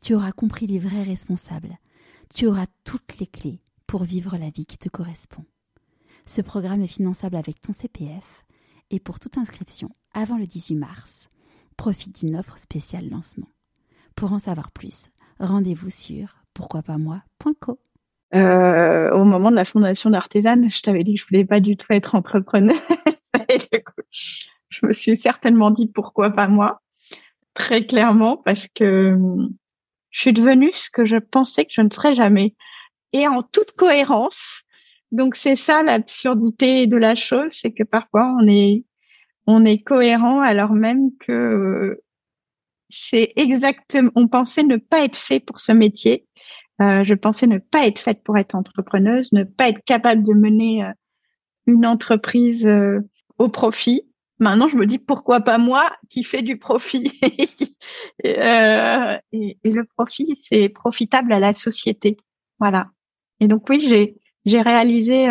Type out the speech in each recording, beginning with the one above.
tu auras compris les vrais responsables, tu auras toutes les clés pour vivre la vie qui te correspond. Ce programme est finançable avec ton CPF et pour toute inscription avant le 18 mars, profite d'une offre spéciale lancement. Pour en savoir plus, rendez-vous sur pourquoipasmoi.co. Euh, au moment de la fondation d'Artisan, je t'avais dit que je voulais pas du tout être entrepreneur. je me suis certainement dit pourquoi pas moi, très clairement, parce que je suis devenue ce que je pensais que je ne serais jamais, et en toute cohérence. Donc c'est ça l'absurdité de la chose, c'est que parfois on est on est cohérent alors même que c'est exactement. On pensait ne pas être fait pour ce métier. Euh, je pensais ne pas être faite pour être entrepreneuse, ne pas être capable de mener euh, une entreprise euh, au profit. Maintenant, je me dis pourquoi pas moi qui fais du profit? Euh, et, le profit, c'est profitable à la société. Voilà. Et donc oui, j'ai réalisé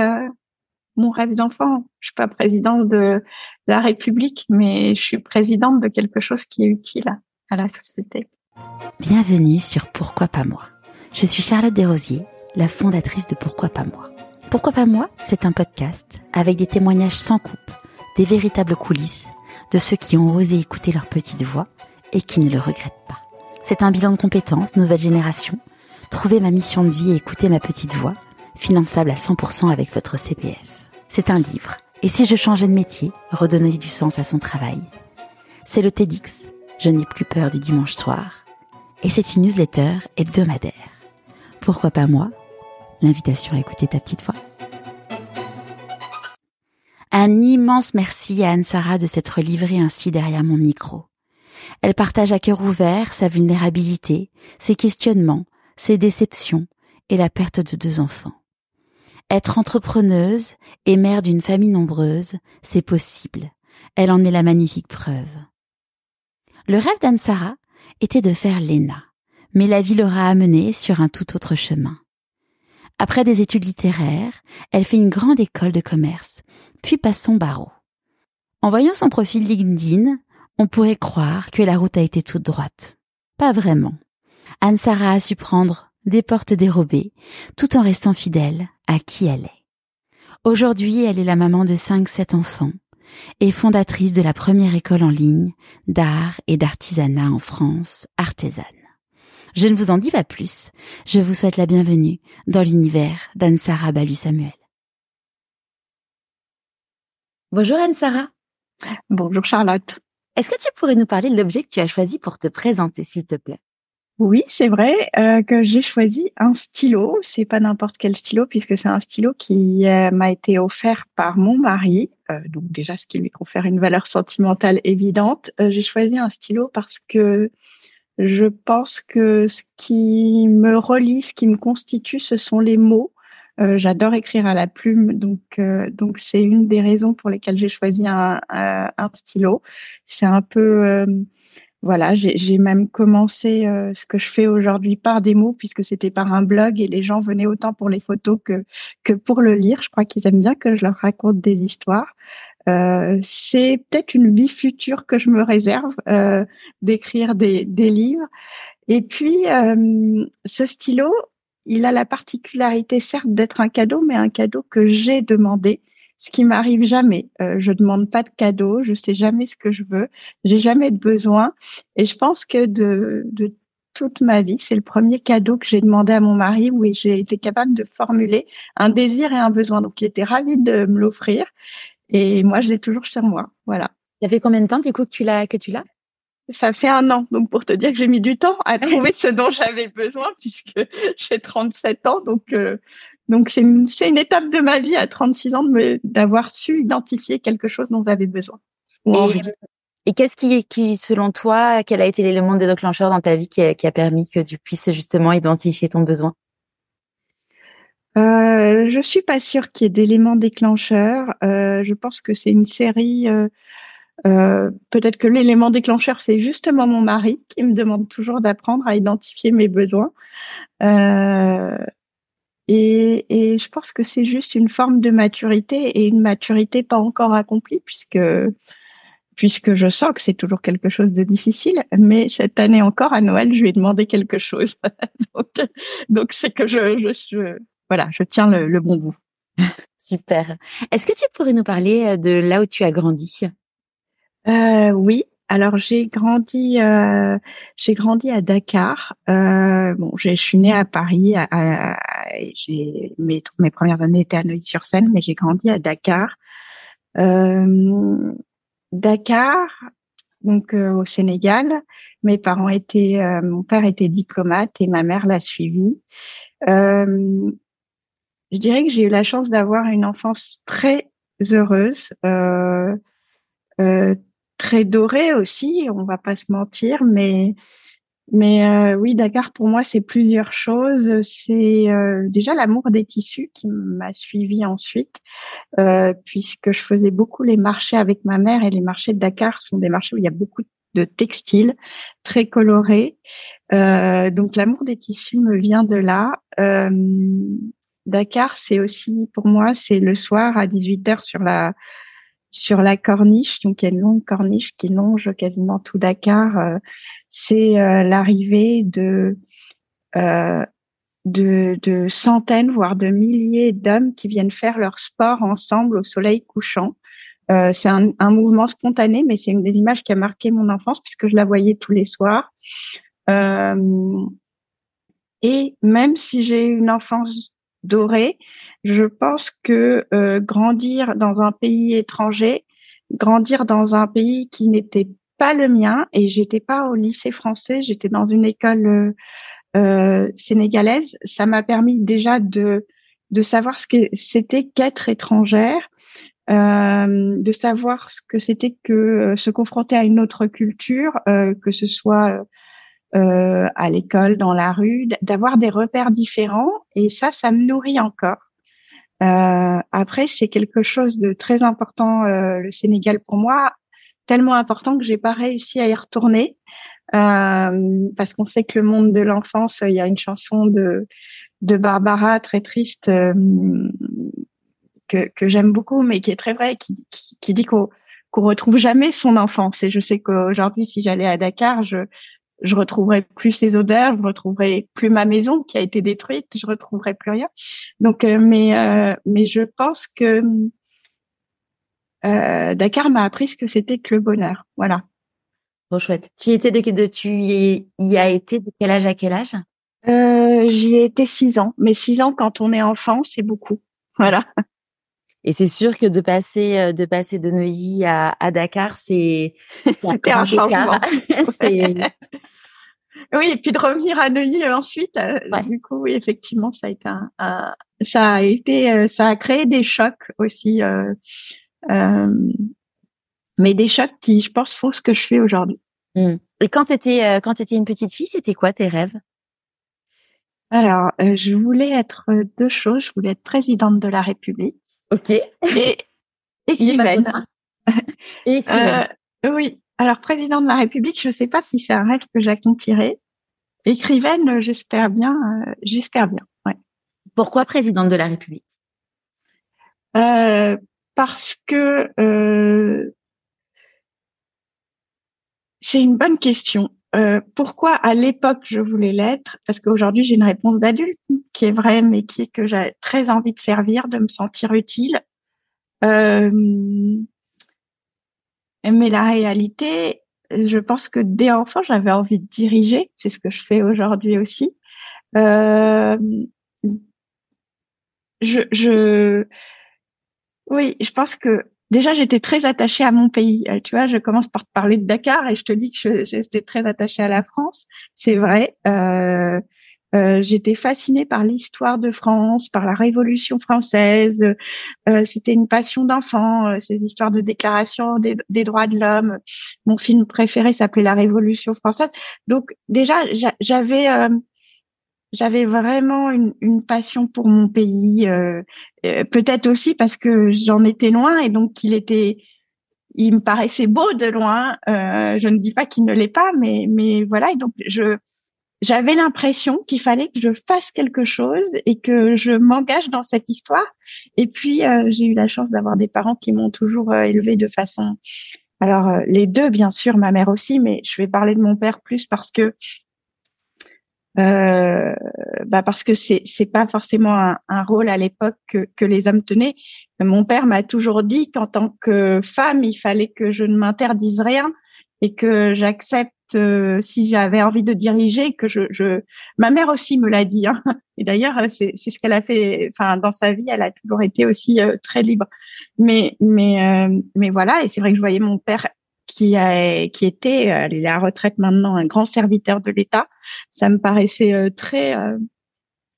mon rêve d'enfant. Je suis pas présidente de la République, mais je suis présidente de quelque chose qui est utile à la société. Bienvenue sur Pourquoi pas moi. Je suis Charlotte Desrosiers, la fondatrice de Pourquoi pas moi. Pourquoi pas moi, c'est un podcast avec des témoignages sans coupe, des véritables coulisses de ceux qui ont osé écouter leur petite voix et qui ne le regrettent pas. C'est un bilan de compétences, nouvelle génération, trouver ma mission de vie et écouter ma petite voix, finançable à 100% avec votre CPF. C'est un livre. Et si je changeais de métier, redonner du sens à son travail? C'est le TEDx. Je n'ai plus peur du dimanche soir. Et c'est une newsletter hebdomadaire. Pourquoi pas moi? L'invitation à écouter ta petite voix. Un immense merci à Anne-Sara de s'être livrée ainsi derrière mon micro. Elle partage à cœur ouvert sa vulnérabilité, ses questionnements, ses déceptions et la perte de deux enfants. Être entrepreneuse et mère d'une famille nombreuse, c'est possible. Elle en est la magnifique preuve. Le rêve d'Anne-Sara était de faire l'ENA, mais la vie l'aura amenée sur un tout autre chemin. Après des études littéraires, elle fait une grande école de commerce, puis passe son barreau. En voyant son profil LinkedIn, on pourrait croire que la route a été toute droite. Pas vraiment. Anne-Sara a su prendre des portes dérobées, tout en restant fidèle à qui elle est. Aujourd'hui, elle est la maman de cinq, sept enfants et fondatrice de la première école en ligne d'art et d'artisanat en France, Artésane. Je ne vous en dis pas plus. Je vous souhaite la bienvenue dans l'univers d'Anne-Sara Balu-Samuel. Bonjour Anne-Sara. Bonjour Charlotte. Est-ce que tu pourrais nous parler de l'objet que tu as choisi pour te présenter, s'il te plaît? Oui, c'est vrai euh, que j'ai choisi un stylo. C'est pas n'importe quel stylo puisque c'est un stylo qui euh, m'a été offert par mon mari. Euh, donc déjà, ce qui lui confère une valeur sentimentale évidente. j'ai choisi un stylo parce que je pense que ce qui me relie, ce qui me constitue, ce sont les mots. J'adore écrire à la plume, donc donc c'est une des raisons pour lesquelles j'ai choisi un, stylo. C'est un peu voilà, j'ai même commencé euh, ce que je fais aujourd'hui par des mots, puisque c'était par un blog et les gens venaient autant pour les photos que, que pour le lire. Je crois qu'ils aiment bien que je leur raconte des histoires. Euh, c'est peut-être une vie future que je me réserve euh, d'écrire des, des, livres. Et puis, euh, ce stylo, il a la particularité, certes, d'être un cadeau, mais un cadeau que j'ai demandé ce qui m'arrive jamais. Euh, je demande pas de cadeaux, je sais jamais ce que je veux, j'ai jamais de besoin. Et je pense que de, de toute ma vie, c'est le premier cadeau que j'ai demandé à mon mari où j'ai été capable de formuler un désir et un besoin. Donc, il était ravi de me l'offrir. Et moi, je l'ai toujours sur moi. Voilà. Ça fait combien de temps, du coup, que tu l'as, que tu l'as? Ça fait un an, donc pour te dire que j'ai mis du temps à trouver ce dont j'avais besoin puisque j'ai 37 ans, donc euh, donc c'est une, une étape de ma vie à 36 ans d'avoir su identifier quelque chose dont j'avais besoin. Ou envie. Et qu'est-ce qui, qui, selon toi, quel a été l'élément déclencheur dans ta vie qui a, qui a permis que tu puisses justement identifier ton besoin? Euh, Je suis pas sûre qu'il y ait d'éléments déclencheurs. Euh, je pense que c'est une série. Euh, euh, Peut-être que l'élément déclencheur, c'est justement mon mari qui me demande toujours d'apprendre à identifier mes besoins. Euh, et, et, je pense que c'est juste une forme de maturité et une maturité pas encore accomplie puisque puisque je sens que c'est toujours quelque chose de difficile. Mais cette année encore, à Noël, je lui ai demandé quelque chose. donc, c'est que je, je, voilà, je tiens le, le bon bout. Super. Est-ce que tu pourrais nous parler euh, de là où tu as grandi? Euh, Oui. Alors j'ai grandi, euh, j'ai grandi à Dakar. Euh, bon, je suis née à Paris. À, à, j'ai mes, mes premières années étaient à Neuilly-sur-Seine, mais j'ai grandi à Dakar. Euh, Dakar, donc euh, au Sénégal. Mes parents étaient, euh, mon père était diplomate et ma mère l'a suivi. Euh, je dirais que j'ai eu la chance d'avoir une enfance très heureuse, très dorée aussi. On va pas se mentir, mais mais euh, oui, Dakar pour moi c'est plusieurs choses. C'est euh, déjà l'amour des tissus qui m'a suivi ensuite, euh, puisque je faisais beaucoup les marchés avec ma mère et les marchés de Dakar sont des marchés où il y a beaucoup de textiles très colorés. donc l'amour des tissus me vient de là. Dakar c'est aussi pour moi c'est le soir à 18h sur la sur la corniche, donc il y a une longue corniche qui longe quasiment tout Dakar. Euh, c'est euh, l'arrivée de, euh, de, de centaines, voire de milliers d'hommes qui viennent faire leur sport ensemble au soleil couchant. C'est un, un, mouvement spontané, mais c'est une des images qui a marqué mon enfance puisque je la voyais tous les soirs. Euh, et même si j'ai une enfance dorée, je pense que euh, grandir dans un pays étranger, grandir dans un pays qui n'était pas le mien, et j'étais pas au lycée français, j'étais dans une école euh sénégalaise, ça m'a permis déjà de de savoir ce que c'était qu'être étrangère, euh, de savoir ce que c'était que euh, se confronter à une autre culture, euh, que ce soit euh, à l'école, dans la rue, d'avoir des repères différents. Et ça, ça me nourrit encore. Euh, après, c'est quelque chose de très important, euh, le Sénégal pour moi, tellement important que j'ai pas réussi à y retourner. Euh, parce qu'on sait que le monde de l'enfance, il y a une chanson de de Barbara très triste euh, que, que j'aime beaucoup, mais qui est très vraie, qui, qui, qui dit qu'on qu'on retrouve jamais son enfance. Et je sais qu'aujourd'hui, si j'allais à Dakar, je je retrouverai plus ces odeurs, je retrouverai plus ma maison qui a été détruite, je retrouverai plus rien. Donc, euh, mais euh, mais je pense que euh, Dakar m'a appris ce que c'était que le bonheur. Voilà. Trop chouette. Tu étais de, de tu y, y as été de quel âge à quel âge? Euh, J'y ai été six ans, mais six ans quand on est enfant, c'est beaucoup. Voilà. Et c'est sûr que de passer euh, de passer de Neuilly à, à Dakar, c'est c'était un changement. oui, et puis de revenir à Neuilly ensuite, euh, du coup, oui, effectivement, ça a été un, ça a été, euh, ça a créé des chocs aussi, euh, mais des chocs qui, je pense, font ce que je fais aujourd'hui. Mmh. Et quand tu étais quand tu étais une petite fille, c'était quoi tes rêves? Alors, je voulais être deux choses. Je voulais être présidente de la République Ok. Et euh, oui. Alors, président de la République, je ne sais pas si c'est un rêve que j'accomplirai. Écrivaine, j'espère bien. Euh, j'espère bien. Ouais. Pourquoi présidente de la République? Euh, Parce que euh, c'est une bonne question. Euh, pourquoi à l'époque je voulais l'être? Parce qu'aujourd'hui j'ai une réponse d'adulte qui est vraie, mais qui est que j'ai très envie de servir, de me sentir utile. Euh, mais la réalité, je pense que dès enfant j'avais envie de diriger. C'est ce que je fais aujourd'hui aussi. Euh, je, je, oui, je pense que déjà j'étais très attachée à mon pays. Euh, tu vois, je commence par te parler de Dakar et je te dis que j'étais très attachée à la France. C'est vrai. Euh, Euh, j'étais fascinée par l'histoire de France, par la Révolution française. Euh, c'était une passion d'enfant, euh, ces histoires de déclaration des, des droits de l'homme. Mon film préféré s'appelait La Révolution française. Donc déjà, j'avais j'avais vraiment une, une, passion pour mon pays. Peut-être aussi parce que j'en étais loin et donc il était il me paraissait beau de loin. Euh, je ne dis pas qu'il ne l'est pas, mais mais voilà. Et donc je j'avais l'impression qu'il fallait que je fasse quelque chose et que je m'engage dans cette histoire. Et puis euh, j'ai eu la chance d'avoir des parents qui m'ont toujours euh, élevée de façon. Alors euh, les deux, bien sûr, ma mère aussi, mais je vais parler de mon père plus parce que euh, bah parce que c'est c'est pas forcément un, rôle à l'époque que, que les hommes tenaient. Mon père m'a toujours dit qu'en tant que femme, il fallait que je ne m'interdise rien et que j'accepte euh, si j'avais envie de diriger, que je, je... ma mère aussi me l'a dit. Hein. Et d'ailleurs, c'est, c'est ce qu'elle a fait. Enfin, dans sa vie, elle a toujours été aussi euh, très libre. Mais, mais, euh, mais voilà. Et c'est vrai que je voyais mon père qui a, qui était, il est à la retraite maintenant, un grand serviteur de l'État. Ça me paraissait très,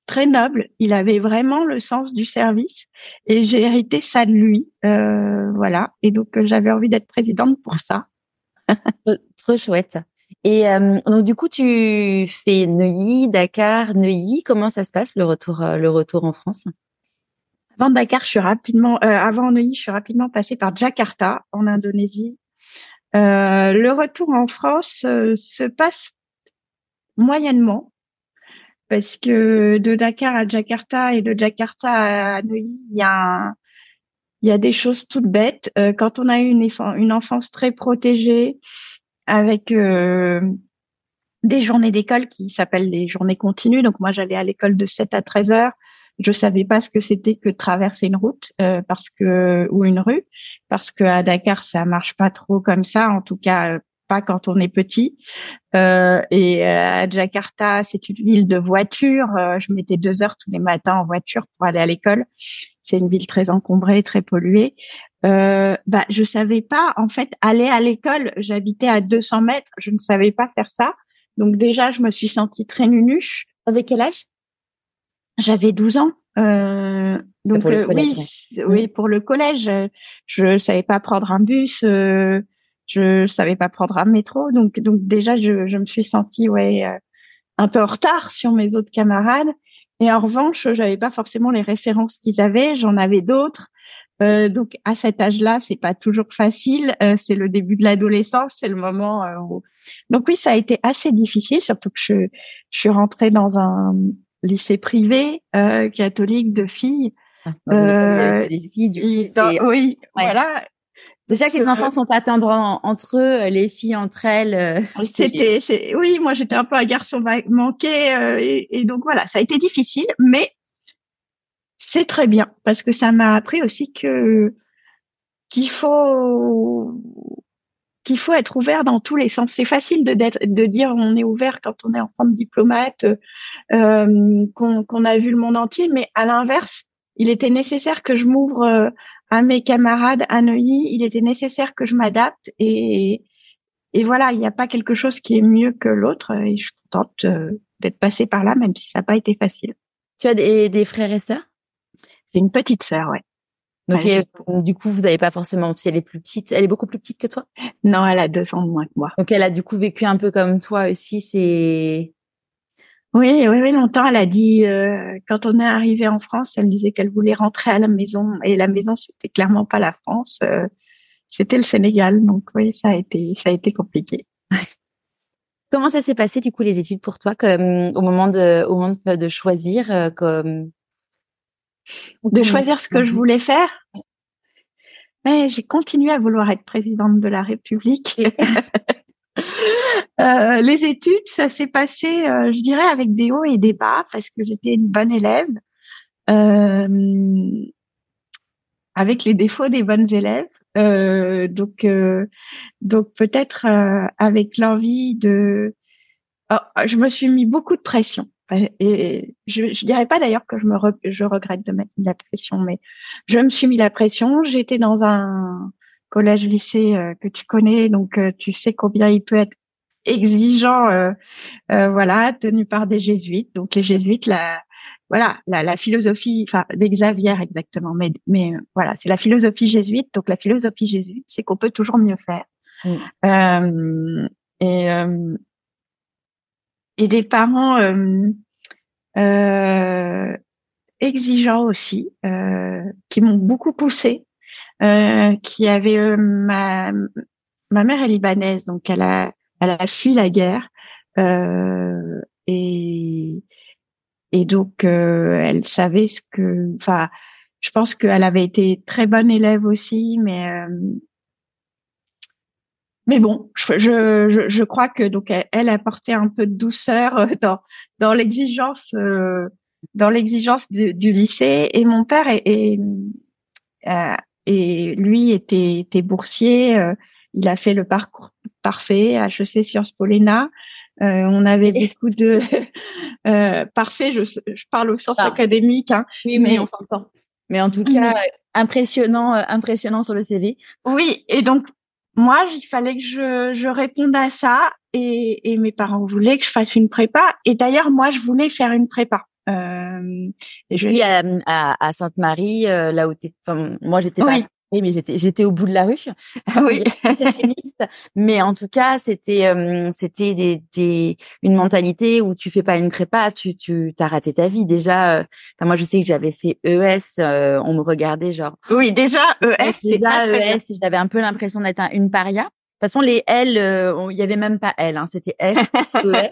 très noble. Il avait vraiment le sens du service et j'ai hérité ça de lui. voilà. Et donc, j'avais envie d'être présidente pour ça. trop chouette. Et euh, donc du coup, tu fais Neuilly, Dakar, Neuilly. Comment ça se passe le retour, euh, le retour en France? Avant Dakar, je suis rapidement, euh, avant Neuilly, je suis rapidement passée par Jakarta en Indonésie. le retour en France se passe moyennement parce que de Dakar à Jakarta et de Jakarta à Neuilly, il y a il y a des choses toutes bêtes. quand on a eu une, une enfance très protégée, avec euh, des journées d'école qui s'appellent les journées continues. Donc moi, j'allais à l'école de 7 à 13 heures. Je savais pas ce que c'était que traverser une route euh, parce que ou une rue parce que à Dakar ça marche pas trop comme ça. En tout cas, pas quand on est petit. Euh, et à Jakarta, c'est une ville de voitures. je mettais deux heures tous les matins en voiture pour aller à l'école. C'est une ville très encombrée, très polluée euh, bah, je savais pas en fait aller à l'école. J'habitais à 200 mètres, je ne savais pas faire ça. Donc déjà, je me suis sentie très nunuche. Avec quel âge? J'avais 12 ans. Euh, donc euh, oui, oui, pour le collège, je savais pas prendre un bus, euh, je savais pas prendre un métro. Donc donc déjà, je, je me suis sentie ouais euh, un peu en retard sur mes autres camarades. Et en revanche, j'avais pas forcément les références qu'ils avaient. J'en avais d'autres. Euh, donc à cet âge-là, c'est pas toujours facile. Euh, c'est le début de l'adolescence, c'est le moment. Euh, où... Donc oui, ça a été assez difficile, surtout que je, je suis rentrée dans un lycée privé catholique de filles. Ah, du oui, voilà. Déjà que les enfants sont pas tendres entre eux, les filles entre elles. C'était, oui, moi j'étais un peu un garçon manqué et, et, donc voilà, ça a été difficile, mais c'est très bien parce que ça m'a appris aussi que qu'il faut qu'il faut être ouvert dans tous les sens. C'est facile de, de dire on est ouvert quand on est enfant de diplomate, euh, qu'on a vu le monde entier, mais à l'inverse, il était nécessaire que je m'ouvre euh, à mes camarades à Neuilly, il était nécessaire que je m'adapte et, et voilà, il n'y a pas quelque chose qui est mieux que l'autre et je suis contente euh, d'être passée par là, même si ça n'a pas été facile. Tu as des, des frères et sœurs? J'ai une petite sœur, ouais. Donc, du coup, vous n'avez pas forcément, si elle est plus petite, elle est beaucoup plus petite que toi? Non, elle a deux ans de moins que moi. Donc, elle a du coup vécu un peu comme toi aussi, c'est... Oui, oui, oui, longtemps, elle a dit, euh, quand on est arrivé en France, elle disait qu'elle voulait rentrer à la maison. Et la maison, c'était clairement pas la France, euh, c'était le Sénégal. Donc, oui, ça a été, ça a été compliqué. Comment ça s'est passé, du coup, les études pour toi, comme, au moment de, au moment de choisir, euh, comme, de choisir ce que je voulais faire? Mais j'ai continué à vouloir être présidente de la République. Euh, les études, ça s'est passé, euh, je dirais, avec des hauts et des bas, parce que j'étais une bonne élève, euh, avec les défauts des bonnes élèves. Donc, donc peut-être avec l'envie de, oh, je me suis mis beaucoup de pression et je, je dirais pas d'ailleurs que je me je regrette de mettre la pression, mais je me suis mis la pression. J'étais dans un collège lycée euh, que tu connais, donc euh, tu sais combien il peut être exigeant, euh, voilà, tenu par des jésuites. Donc les jésuites, la voilà, la, la philosophie, enfin des Xavier exactement, mais mais voilà, c'est la philosophie jésuite. Donc la philosophie jésuite, c'est qu'on peut toujours mieux faire. Mm. et et des parents euh, exigeants aussi, euh, qui m'ont beaucoup poussé, euh, qui avaient euh, ma ma mère est libanaise, donc elle a elle a fui la guerre euh, et et donc elle savait ce que, enfin, je pense qu'elle avait été très bonne élève aussi, mais mais bon, je, je, je, crois que donc elle, a apporté un peu de douceur dans dans l'exigence dans l'exigence du lycée. Et mon père est, euh, et lui était, était boursier. Euh, il a fait le parcours parfait HEC Sciences Po euh, on avait beaucoup de parfait. Je, je, parle au sens ah. académique. Hein, oui, mais on s'entend. Mais en tout cas, impressionnant, impressionnant sur le CV. Oui, et donc moi, il fallait que je, je réponde à ça, et, et mes parents voulaient que je fasse une prépa. Et d'ailleurs, moi, je voulais faire une prépa. Euh, et je... Oui, à, à, à Sainte-Marie, euh, là où t'es. Enfin, moi, j'étais pas. Oui. mais j'étais j'étais au bout de la rue. Oui. mais en tout cas, c'était euh, c'était des, des, une mentalité où tu fais pas une prépa, tu tu t'as raté ta vie déjà. Euh, moi, je sais que j'avais fait ES, on me regardait genre. Oui, déjà ES. Déjà ES, j'avais un peu l'impression d'être une paria. De toute façon, les L, il y avait même pas L, hein, c'était S, ES.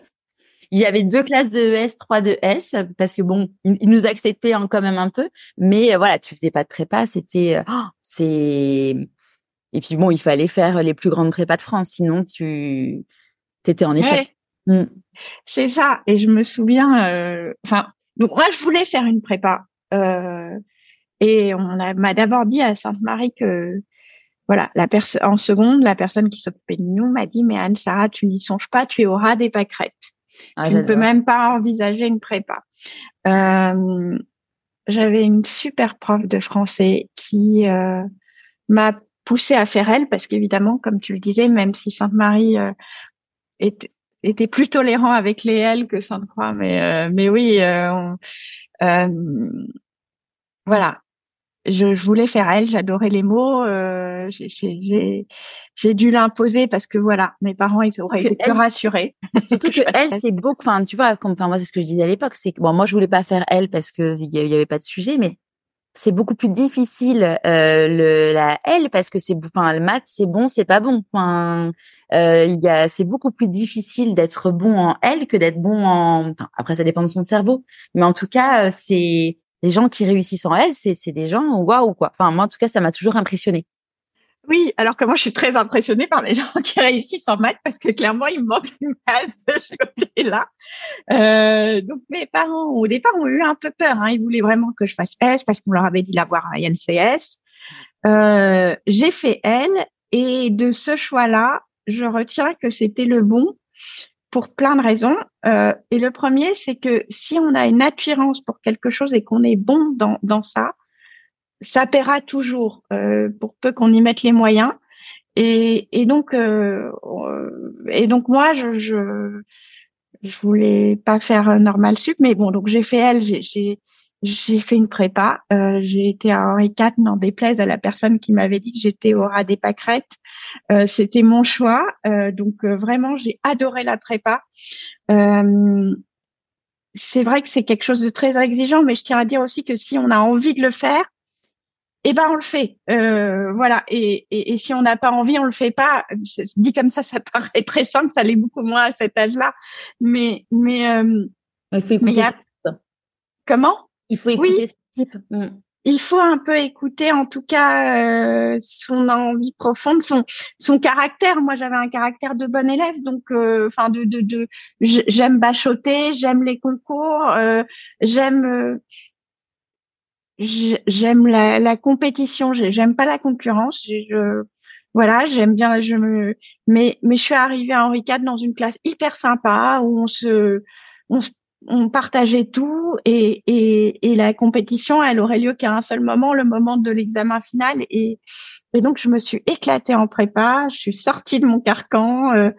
Il y avait deux classes de ES, trois de S, parce que bon, ils nous acceptaient quand même un peu, mais euh, voilà, tu faisais pas de prépa, c'était, euh, oh, c'est, et puis bon, il fallait faire les plus grandes prépas de France, sinon tu, t'étais en échec. Mm. C'est ça, et je me souviens, euh, enfin, donc moi je voulais faire une prépa, et on m'a d'abord dit à Sainte-Marie que voilà, la personne en seconde, la personne qui s'occupait de nous m'a dit mais Anne Sarah, tu n'y songes pas, tu es au ras des pâquerettes. Ah, je ne peux même pas envisager une prépa. Euh, J'avais une super prof de français qui euh, m'a poussé à faire elle parce qu'évidemment, comme tu le disais, même si Sainte-Marie euh, était, était, plus tolérant avec les L que Sainte-Croix, mais euh, mais oui, euh, voilà je, je, voulais faire elle, j'adorais les mots. Euh, j'ai dû l'imposer parce que voilà, mes parents ils auraient été plus rassurés. Surtout que elle, c'est beaucoup. Enfin, tu vois, comme enfin moi c'est ce que je disais à l'époque, c'est que bon moi je voulais pas faire elle parce que il y, avait pas de sujet, mais c'est beaucoup plus difficile euh, le la L parce que c'est enfin le maths c'est bon c'est pas bon enfin euh, il y a c'est beaucoup plus difficile d'être bon en L que d'être bon en enfin, après ça dépend de son cerveau mais en tout cas euh, c'est les gens qui réussissent en L, c'est des gens waouh quoi. Enfin moi en tout cas ça m'a toujours impressionné. Oui, alors que moi je suis très impressionnée par les gens qui réussissent en maths parce que clairement il me manque une base de ce côté-là. Euh, donc mes parents au départ ont eu un peu peur. Hein. Ils voulaient vraiment que je fasse S parce qu'on leur avait dit l'avoir à INCS. Euh, j'ai fait L et de ce choix-là, je retiens que c'était le bon pour plein de raisons. Euh, et le premier, c'est que si on a une attirance pour quelque chose et qu'on est bon dans, dans ça, ça paiera toujours, euh, pour peu qu'on y mette les moyens. Et, et donc, euh, et donc moi, je, je, je voulais pas faire normal sup, mais bon, donc j'ai fait elle, j'ai j'ai fait une prépa. Euh, j'ai été à Henri IV, n'en déplaise à la personne qui m'avait dit que j'étais au ras des pâquerettes. Euh, C'était mon choix. Euh, donc euh, vraiment, j'ai adoré la prépa. Euh, c'est vrai que c'est quelque chose de très exigeant, mais je tiens à dire aussi que si on a envie de le faire, eh ben on le fait. Euh, voilà. Et, et, et, si on n'a pas envie, on le fait pas. Dit comme ça, ça paraît très simple. Ça l'est beaucoup moins à cet âge-là. Mais mais, il faut mais y a... comment? Il faut écouter oui. Mm. Il faut un peu écouter, en tout cas, euh, son envie profonde, son son caractère. Moi, j'avais un caractère de bon élève, donc, euh, enfin, de de, de j'aime bachoter, j'aime les concours, euh, j'aime euh, j'aime la, la compétition, j'aime pas la concurrence. Je, voilà, j'aime bien. Je me, mais mais je suis arrivée à Henri IV dans une classe hyper sympa où on se on se on partageait tout et, et, et, la compétition, elle aurait lieu qu'à un seul moment, le moment de l'examen final. Et, et donc, je me suis éclatée en prépa, je suis sortie de mon carcan. Euh,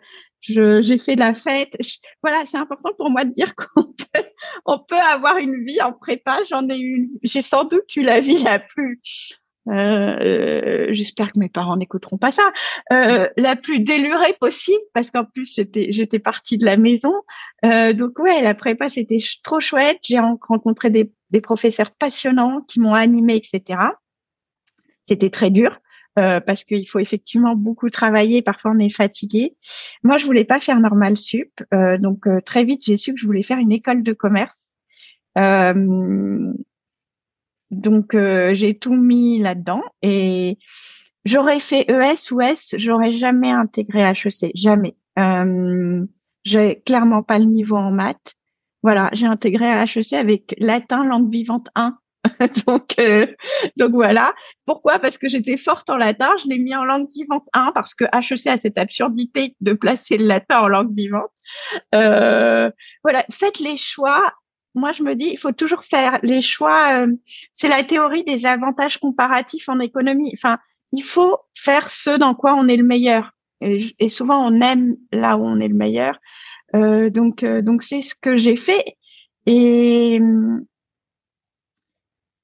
j'ai fait de la fête. voilà, c'est important pour moi de dire qu'on peut, on peut avoir une vie en prépa. J'en ai une. J'ai sans doute eu la vie la plus. Euh, J'espère que mes parents n'écouteront pas ça. Euh, la plus délurée possible, parce qu'en plus j'étais j'étais partie de la maison. Euh, donc ouais, la prépa c'était trop chouette. J'ai rencontré des, des professeurs passionnants qui m'ont animée, etc. C'était très dur. Euh, parce qu'il faut effectivement beaucoup travailler. Parfois, on est fatigué. Moi, je voulais pas faire normal sup, euh, donc euh, très vite, j'ai su que je voulais faire une école de commerce. Donc, j'ai tout mis là-dedans et j'aurais fait ES ou S, j'aurais jamais intégré HEC, jamais. j'ai clairement pas le niveau en maths. Voilà, j'ai intégré HEC avec latin langue vivante 1 donc, euh, donc voilà. Pourquoi? Parce que j'étais forte en latin. Je l'ai mis en langue vivante 1 parce que HEC a cette absurdité de placer le latin en langue vivante. Euh, voilà, faites les choix. Moi, je me dis, il faut toujours faire les choix. Euh, c'est la théorie des avantages comparatifs en économie. Enfin, il faut faire ce dans quoi on est le meilleur. Et, et souvent, on aime là où on est le meilleur. Euh, donc, euh, donc c'est ce que j'ai fait. Et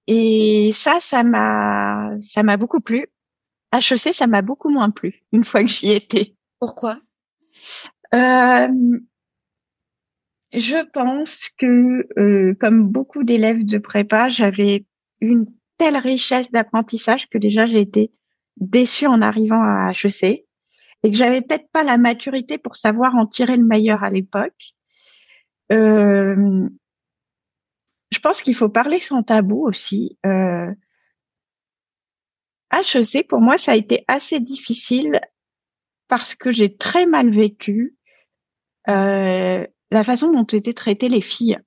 et ça, ça m'a, ça m'a beaucoup plu. HEC, ça m'a beaucoup moins plu une fois que j'y étais. Pourquoi? Euh, Je pense que, euh, comme beaucoup d'élèves de prépa, j'avais une telle richesse d'apprentissage que déjà j'ai été déçue en arrivant à HEC et que j'avais peut-être pas la maturité pour savoir en tirer le meilleur à l'époque. Euh, je pense qu'il faut parler sans tabou aussi. Euh, HEC, pour moi, ça a été assez difficile parce que j'ai très mal vécu euh, la façon dont étaient traitées les filles.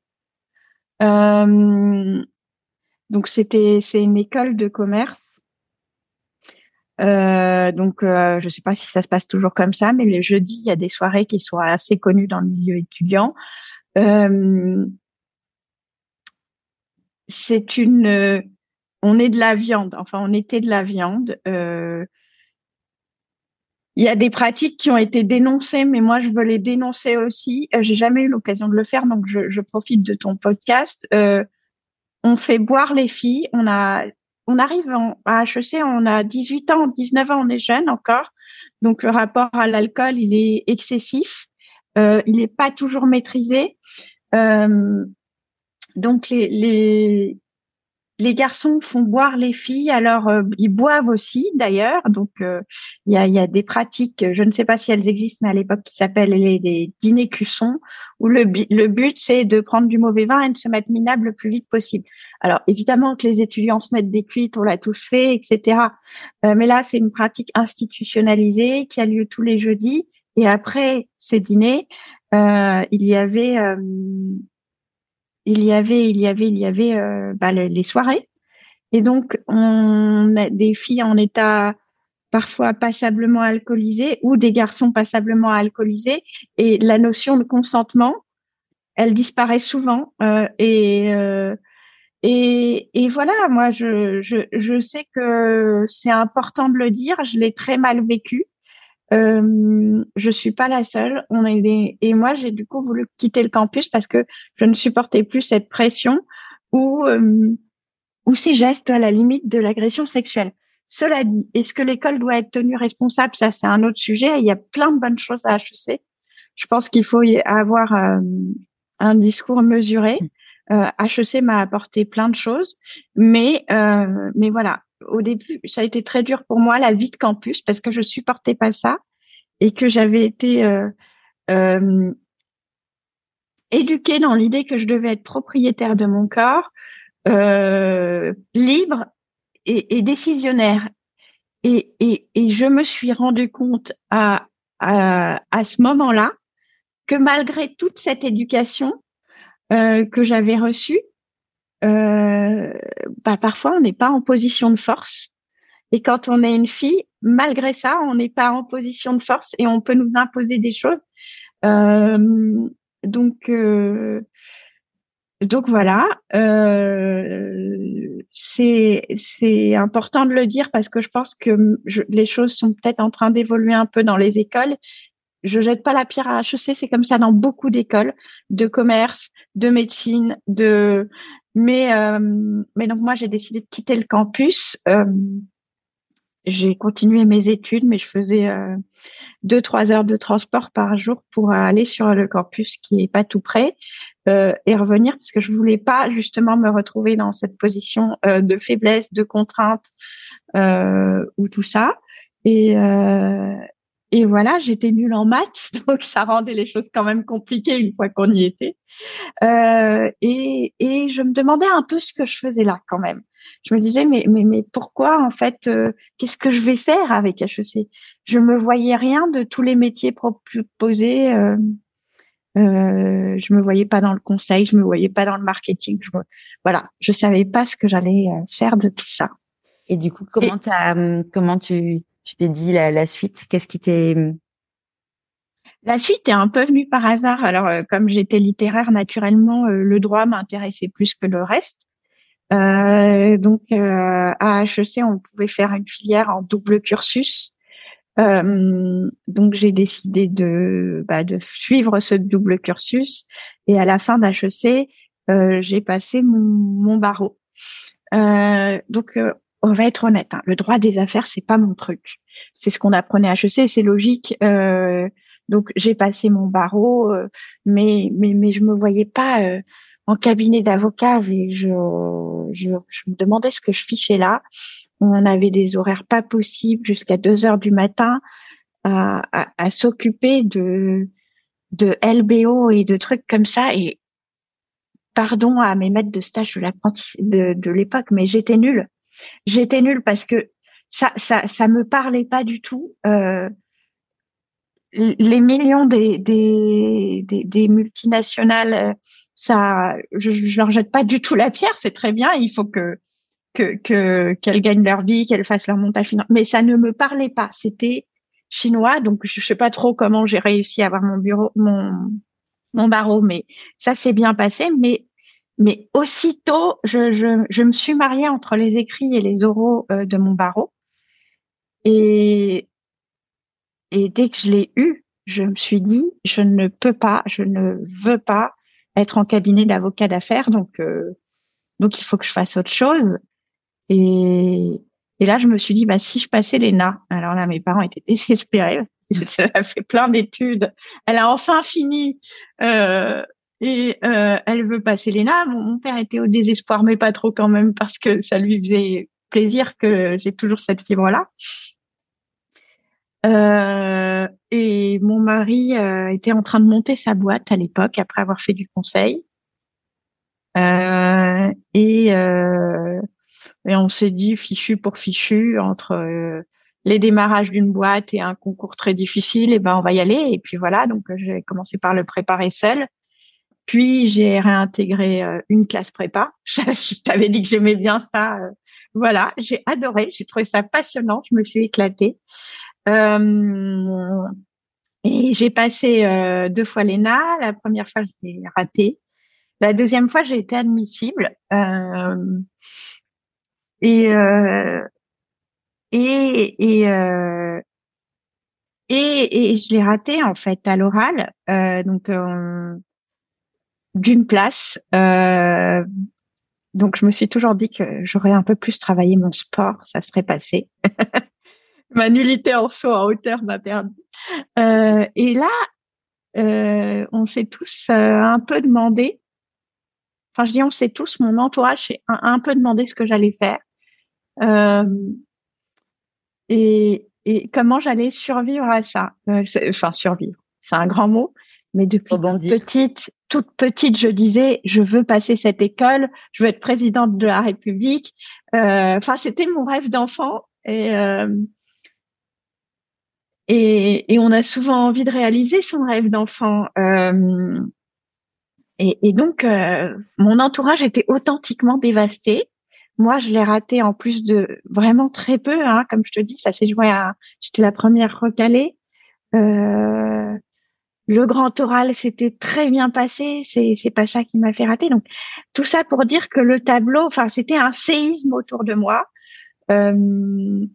Euh, donc c'était c'est une école de commerce. Euh, donc euh, je ne sais pas si ça se passe toujours comme ça, mais les jeudis il y a des soirées qui sont assez connues dans le milieu étudiant. Euh, c'est une, euh, on est de la viande. Enfin, on était de la viande. Il y a des pratiques qui ont été dénoncées, mais moi je veux les dénoncer aussi. Euh, j'ai jamais eu l'occasion de le faire, donc je, je profite de ton podcast. Euh, on fait boire les filles. On a, on arrive en, à HEC, on a 18 ans, 19 ans, on est jeune encore. Donc le rapport à l'alcool, il est excessif. Euh, il n'est pas toujours maîtrisé. Euh, donc les, les, les garçons font boire les filles, alors euh, ils boivent aussi d'ailleurs. Donc euh, il y, a, des pratiques, je ne sais pas si elles existent, mais à l'époque qui s'appellent les, dîners cuissons, où le, le but c'est de prendre du mauvais vin et de se mettre minable le plus vite possible. Alors évidemment que les étudiants se mettent des cuites, on l'a tous fait, etc. Euh, mais là c'est une pratique institutionnalisée qui a lieu tous les jeudis. Et après ces dîners, il y avait il y avait, il y avait, il y avait euh, bah, les, soirées. Et donc, on a des filles en état parfois passablement alcoolisé ou des garçons passablement alcoolisés. Et la notion de consentement, elle disparaît souvent. Euh, et, euh, et, et voilà, moi, je, je sais que c'est important de le dire. Je l'ai très mal vécu. Euh, je suis pas la seule. On est des... et moi j'ai du coup voulu quitter le campus parce que je ne supportais plus cette pression ou euh, ou ces gestes à la limite de l'agression sexuelle. Cela dit, est-ce que l'école doit être tenue responsable? Ça c'est un autre sujet. Il y a plein de bonnes choses à HEC. Je pense qu'il faut y avoir euh, un discours mesuré. Euh, HEC m'a apporté plein de choses, mais euh, mais voilà, au début, ça a été très dur pour moi la vie de campus parce que je supportais pas ça et que j'avais été euh, euh, éduquée dans l'idée que je devais être propriétaire de mon corps, euh, libre et, décisionnaire. Et, et, et, je me suis rendu compte à, à, ce moment-là que malgré toute cette éducation que j'avais reçue, euh, bah, parfois on n'est pas en position de force. Et quand on est une fille, malgré ça, on n'est pas en position de force et on peut nous imposer des choses. Euh, donc, euh, donc voilà, euh, c'est c'est important de le dire parce que je pense que les choses sont peut-être en train d'évoluer un peu dans les écoles je jette pas la pierre à HEC, c'est comme ça dans beaucoup d'écoles de commerce, de médecine, de mais euh, mais donc moi j'ai décidé de quitter le campus. Euh, j'ai continué mes études, mais je faisais euh, deux trois heures de transport par jour pour aller sur le campus qui est pas tout près euh, et revenir parce que je voulais pas justement me retrouver dans cette position euh, de faiblesse, de contrainte ou tout ça. Et et voilà, j'étais nulle en maths, donc ça rendait les choses quand même compliquées une fois qu'on y était. Euh, et, et je me demandais un peu ce que je faisais là quand même. Je me disais mais mais mais pourquoi en fait euh, qu'est-ce que je vais faire avec HEC Je me voyais rien de tous les métiers proposés. Euh, euh, je me voyais pas dans le conseil, je me voyais pas dans le marketing. Je voilà, je savais pas ce que j'allais euh, faire de tout ça. Et du coup, comment t'as, comment tu tu t'es dit la, suite Qu'est-ce qui t'est la suite est un peu venue par hasard. Alors, euh, comme j'étais littéraire, naturellement, euh, le droit m'intéressait plus que le reste. Euh, donc, à HEC, on pouvait faire une filière en double cursus. donc, j'ai décidé de, bah, de suivre ce double cursus. Et à la fin d'HEC, j'ai passé mon, mon barreau. donc, on va être honnête, hein, le droit des affaires, c'est pas mon truc. C'est ce qu'on apprenait à HEC, c'est logique. Euh, donc j'ai passé mon barreau, euh, mais mais mais je me voyais pas euh, en cabinet d'avocat. Et je, je, me demandais ce que je fichais là. On avait des horaires pas possibles jusqu'à 2 heures du matin à, à, à s'occuper de de LBO et de trucs comme ça. Et pardon à mes maîtres de stage de l'apprentissage de, de l'époque, mais j'étais nulle J'étais nulle parce que ça, ça, ça me parlait pas du tout. Euh, les millions des, des, des, multinationales, euh, ça, je, je leur jette pas du tout la pierre. C'est très bien. Il faut que que que qu'elles gagnent leur vie, qu'elles fassent leur montage financier. Mais ça ne me parlait pas. C'était chinois, donc je sais pas trop comment j'ai réussi à avoir mon bureau, mon mon barreau, mais ça s'est bien passé. Mais mais aussitôt, je, je, je, me suis mariée entre les écrits et les oraux euh, de mon barreau. Et, et dès que je l'ai eu, je me suis dit, je ne peux pas, je ne veux pas être en cabinet d'avocat d'affaires, donc euh, donc il faut que je fasse autre chose. Et, et là, je me suis dit, bah si je passais l'ENA, alors là, mes parents étaient désespérés. Elle a fait plein d'études. Elle a enfin fini euh, et euh, elle veut passer l'ENA. Mon, père était au désespoir, mais pas trop quand même, parce que ça lui faisait plaisir que j'ai toujours cette fibre-là. Euh, et mon mari euh, était en train de monter sa boîte à l'époque, après avoir fait du conseil. Et, et on s'est dit fichu pour fichu entre les démarrages d'une boîte et un concours très difficile, et ben on va y aller. Et puis voilà, donc j'ai commencé par le préparer seul. Puis j'ai réintégré euh, une classe prépa. Je, t'avais dit que j'aimais bien ça. Euh, voilà, j'ai adoré, j'ai trouvé ça passionnant, je me suis éclatée. Euh, et j'ai passé deux fois l'ENA. La première fois, j'ai raté. La deuxième fois, j'ai été admissible. et et et, et, et je l'ai raté en fait à l'oral. donc d'une place. Euh, donc je me suis toujours dit que j'aurais un peu plus travaillé mon sport, ça serait passé. Ma nullité en saut en hauteur m'a perdu. Euh, et là, euh, on s'est tous euh, un peu demandé. Enfin, je dis on s'est tous, mon entourage s'est un, peu demandé ce que j'allais faire euh, et, et comment j'allais survivre à ça? enfin, survivre, c'est un grand mot, mais depuis petite, toute petite, je disais, je veux passer cette école, je veux être présidente de la République. Euh, enfin, c'était mon rêve d'enfant et, euh, et, et on a souvent envie de réaliser son rêve d'enfant. Euh, et, donc, mon entourage était authentiquement dévasté. Moi, je l'ai raté en plus de vraiment très peu. Hein, comme je te dis, ça s'est joué à. J'étais la première recalée. Le grand oral s'était très bien passé, c'est c'est pas ça qui m'a fait rater. Donc tout ça pour dire que le tableau, enfin c'était un séisme autour de moi. Euh,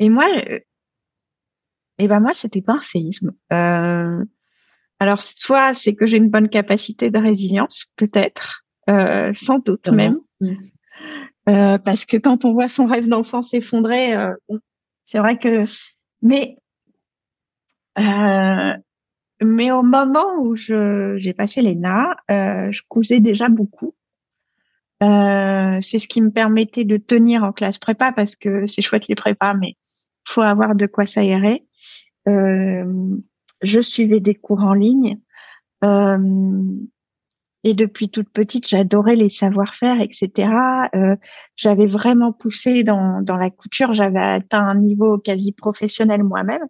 et moi, et ben moi, c'était pas un séisme. Euh, alors, soit c'est que j'ai une bonne capacité de résilience, peut-être, euh, sans doute même. Mm. Euh, parce que quand on voit son rêve d'enfant s'effondrer, euh, c'est vrai que. Mais euh, mais au moment où j'ai passé l'ENA, euh, je cousais déjà beaucoup. Euh, c'est ce qui me permettait de tenir en classe prépa parce que c'est chouette les prépas, mais faut avoir de quoi s'aérer. Euh, je suivais des cours en ligne. Euh, et depuis toute petite, j'adorais les savoir-faire, etc. Euh, j'avais vraiment poussé dans, dans la couture. J'avais atteint un niveau quasi professionnel moi-même.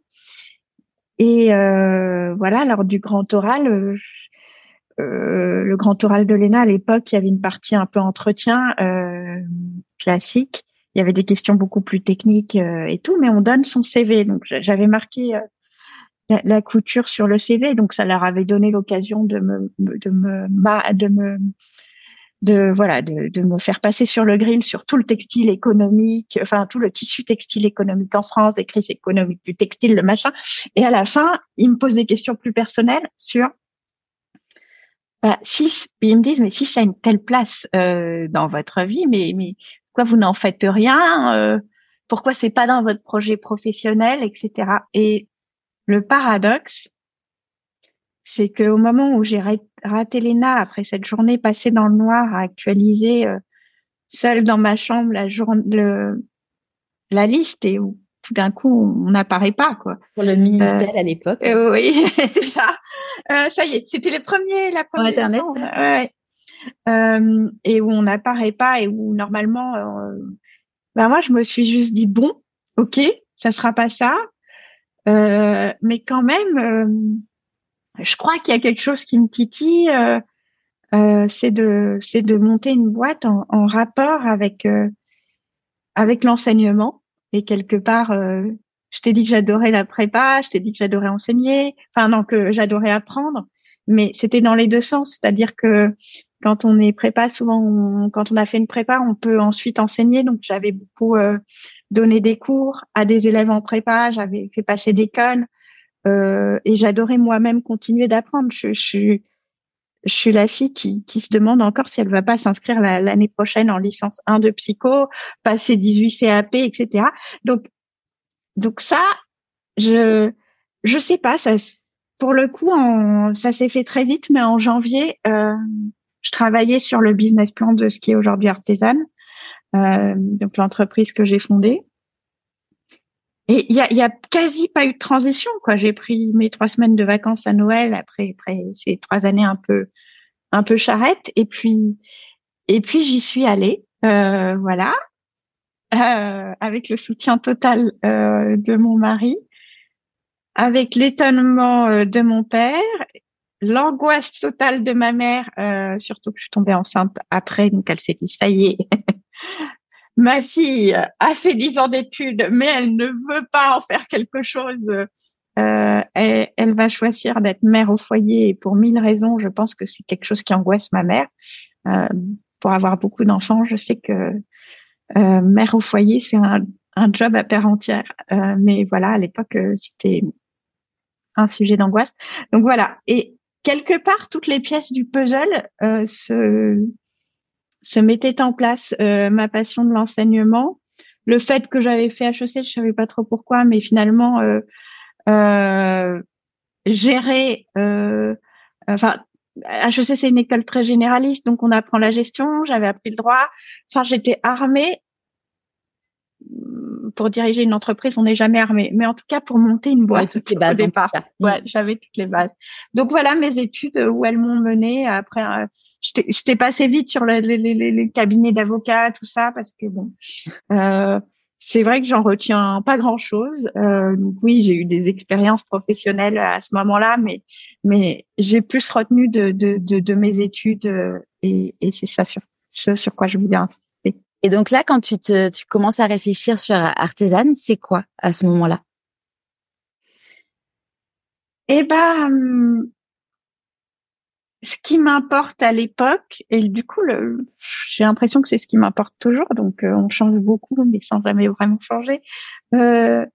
Et euh, voilà, lors du grand oral, euh, euh le grand oral de l'ENA à l'époque, il y avait une partie un peu entretien euh, classique. Il y avait des questions beaucoup plus techniques euh, et tout, mais on donne son CV. Donc j'avais marqué la, couture sur le CV, donc ça leur avait donné l'occasion de me, de me, de me, de voilà, de, de, me faire passer sur le grill sur tout le textile économique, enfin tout le tissu textile économique en France, des crises économiques du textile, le machin. Et à la fin, ils me posent des questions plus personnelles sur bah, si ils me disent mais si ça a une telle place euh, dans votre vie, mais mais pourquoi vous n'en faites rien euh, Pourquoi c'est pas dans votre projet professionnel, etc. Et le paradoxe, c'est qu'au moment où j'ai raté l'ENA, après cette journée passée dans le noir à actualiser euh, seule dans ma chambre la, le, la liste et où tout d'un coup on n'apparaît pas quoi. Pour le Minitel euh, à l'époque. Euh, oui, c'est ça. Euh, ça y est, c'était les premiers, la première. Internet. ouais. et où on n'apparaît pas et où normalement, ben moi je me suis juste dit bon, ok, ça sera pas ça. Euh, mais quand même, euh, je crois qu'il y a quelque chose qui me titille. Euh, euh c'est de c'est de monter une boîte en, rapport avec avec l'enseignement. Et quelque part je t'ai dit que j'adorais la prépa, je t'ai dit que j'adorais enseigner, enfin non que j'adorais apprendre, mais c'était dans les deux sens, c'est-à-dire que quand on est prépa, souvent quand on a fait une prépa, on peut ensuite enseigner, donc j'avais beaucoup donné des cours à des élèves en prépa, j'avais fait passer des connes euh, et j'adorais moi-même continuer d'apprendre. Je, je, je, suis la fille qui, qui se demande encore si elle va pas s'inscrire l'année prochaine en licence 1 de psycho, passer 18 CAP, etc. Donc, donc ça, je je sais pas, ça pour le coup, ça s'est fait très vite, mais en janvier, euh, je travaillais sur le business plan de ce qui est aujourd'hui Artisan. Euh, donc l'entreprise que j'ai fondée. Et il y a, y a quasi pas eu de transition, quoi. J'ai pris mes trois semaines de vacances à Noël après, après ces trois années un peu, un peu charrette. Et puis, et puis j'y suis allée, euh, voilà, euh, avec le soutien total euh, de mon mari, avec l'étonnement euh, de mon père, l'angoisse totale de ma mère, euh, surtout que je suis tombée enceinte après, donc elle s'est dit ça y est, ma fille a fait dix ans d'études, mais elle ne veut pas en faire quelque chose. Euh, elle, va choisir d'être mère au foyer et pour mille raisons, je pense que c'est quelque chose qui angoisse ma mère. Euh, pour avoir beaucoup d'enfants, je sais que euh, mère au foyer, c'est un, un, job à part entière. Euh, mais voilà, à l'époque, c'était un sujet d'angoisse. Donc voilà. Et quelque part, toutes les pièces du puzzle se se mettait en place euh, ma passion de l'enseignement, le fait que j'avais fait HEC, je savais pas trop pourquoi, mais finalement euh, euh, gérer, euh, enfin HEC c'est une école très généraliste, donc on apprend la gestion, j'avais appris le droit, enfin j'étais armée. Pour diriger une entreprise, on n'est jamais armé, mais en tout cas pour monter une boîte toutes les bases au départ, ouais, j'avais toutes les bases. Donc voilà mes études où elles m'ont mené après j'étais passé vite sur les, les, les cabinets d'avocats, tout ça, parce que bon, euh, c'est vrai que j'en retiens pas grand chose. Euh, donc oui, j'ai eu des expériences professionnelles à ce moment-là, mais mais j'ai plus retenu de, de, de, de mes études euh, et, et c'est ça sur ce sur quoi je voulais insister. Et donc là, quand tu te tu commences à réfléchir sur artisan, c'est quoi à ce moment-là? Eh ben, hum, ce qui m'importe à l'époque, et du coup, j'ai l'impression que c'est ce qui m'importe toujours, donc euh, on change beaucoup, mais sans jamais vraiment changer, euh,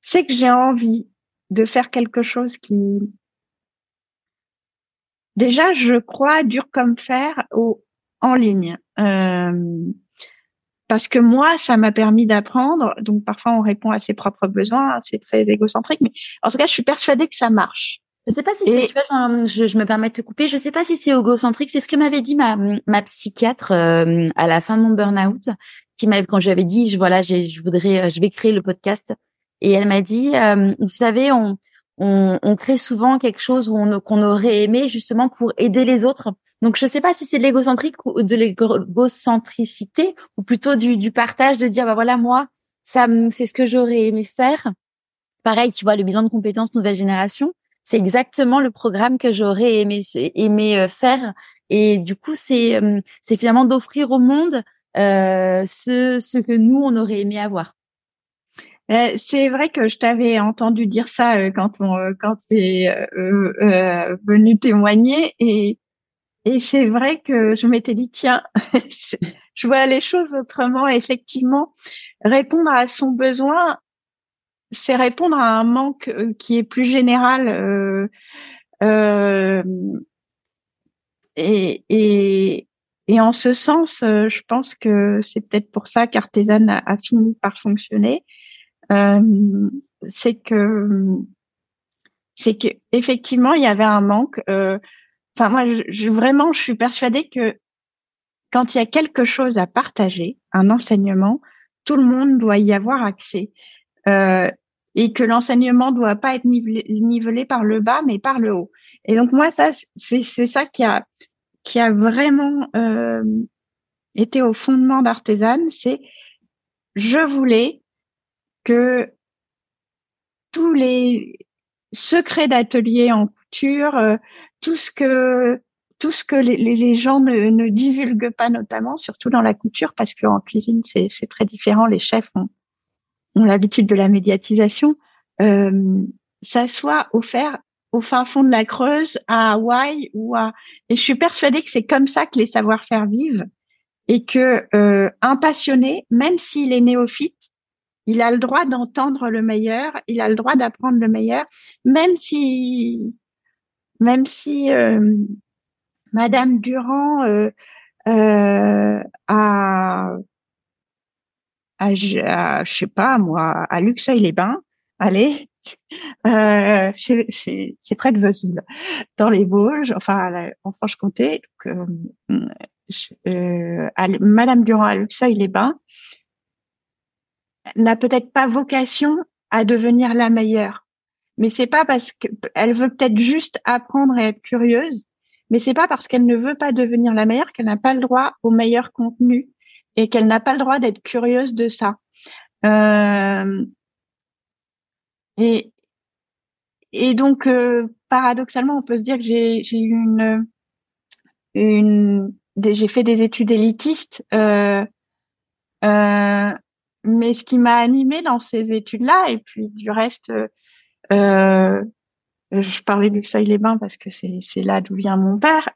c'est que j'ai envie de faire quelque chose qui déjà je crois dur comme fer au en ligne euh, parce que moi ça m'a permis d'apprendre donc parfois on répond à ses propres besoins c'est très égocentrique mais en tout cas je suis persuadée que ça marche je sais pas si c'est, je, me permets de te couper, je sais pas si c'est égocentrique. C'est ce que m'avait dit ma, ma psychiatre euh, à la fin de mon burn-out, qui m'avait quand j'avais dit, je voilà, je voudrais, euh, je vais créer le podcast, et elle m'a dit, euh, vous savez, on, on, on, crée souvent quelque chose où on, qu'on aurait aimé justement pour aider les autres. Donc je sais pas si c'est de l'égocentrique ou de l'égocentricité, ou plutôt du, du partage de dire, bah voilà, moi, ça, c'est ce que j'aurais aimé faire. Pareil, tu vois, le bilan de compétences nouvelle génération c'est exactement le programme que j'aurais aimé aimé euh, faire. Et du coup c'est euh, c'est finalement d'offrir au monde euh, ce ce que nous on aurait aimé avoir. C'est vrai que je t'avais entendu dire ça quand on quand tu es venu témoigner. Et et c'est vrai que je m'étais dit tiens je vois les choses autrement. Effectivement répondre à son besoin c'est répondre à un manque euh, qui est plus général euh, euh, et, et, et en ce sens, euh, je pense que c'est peut-être pour ça qu'Artisan a, fini par fonctionner. Euh, c'est que c'est que effectivement il y avait un manque. Enfin moi, je, vraiment, je suis persuadée que quand il y a quelque chose à partager, un enseignement, tout le monde doit y avoir accès. Euh, et que l'enseignement doit pas être nivelé, par le bas, mais par le haut. Et donc moi, ça, c'est ça qui a qui a vraiment euh, été au fondement d'Artisan, c'est je voulais que tous les secrets d'atelier en couture, euh, tout ce que tout ce que les, les gens ne, ne divulguent pas, notamment, surtout dans la couture, parce qu'en cuisine, c'est très différent. Les chefs ont, l'habitude de la médiatisation, euh, ça soit offert au fin fond de la Creuse, à Hawaï ou à. Et je suis persuadée que c'est comme ça que les savoir-faire vivent et que euh, un passionné, même s'il est néophyte, il a le droit d'entendre le meilleur, il a le droit d'apprendre le meilleur, même si, même si euh, Madame Durand a à, je sais pas moi, à Luxeuil-les-Bains. Allez, euh, c'est près de Vesoul, dans les Vosges, enfin en Franche-Comté. Euh, euh, Madame Durand à Luxeuil-les-Bains n'a peut-être pas vocation à devenir la meilleure, mais c'est pas parce qu'elle veut peut-être juste apprendre et être curieuse, mais c'est pas parce qu'elle ne veut pas devenir la meilleure qu'elle n'a pas le droit au meilleur contenu et qu'elle n'a pas le droit d'être curieuse de ça. Euh, et, et donc, euh, paradoxalement, on peut se dire que j'ai eu une, une j'ai fait des études élitistes, euh, euh, mais ce qui m'a animée dans ces études-là, et puis du reste, euh, je parlais du les bains parce que c'est là d'où vient mon père.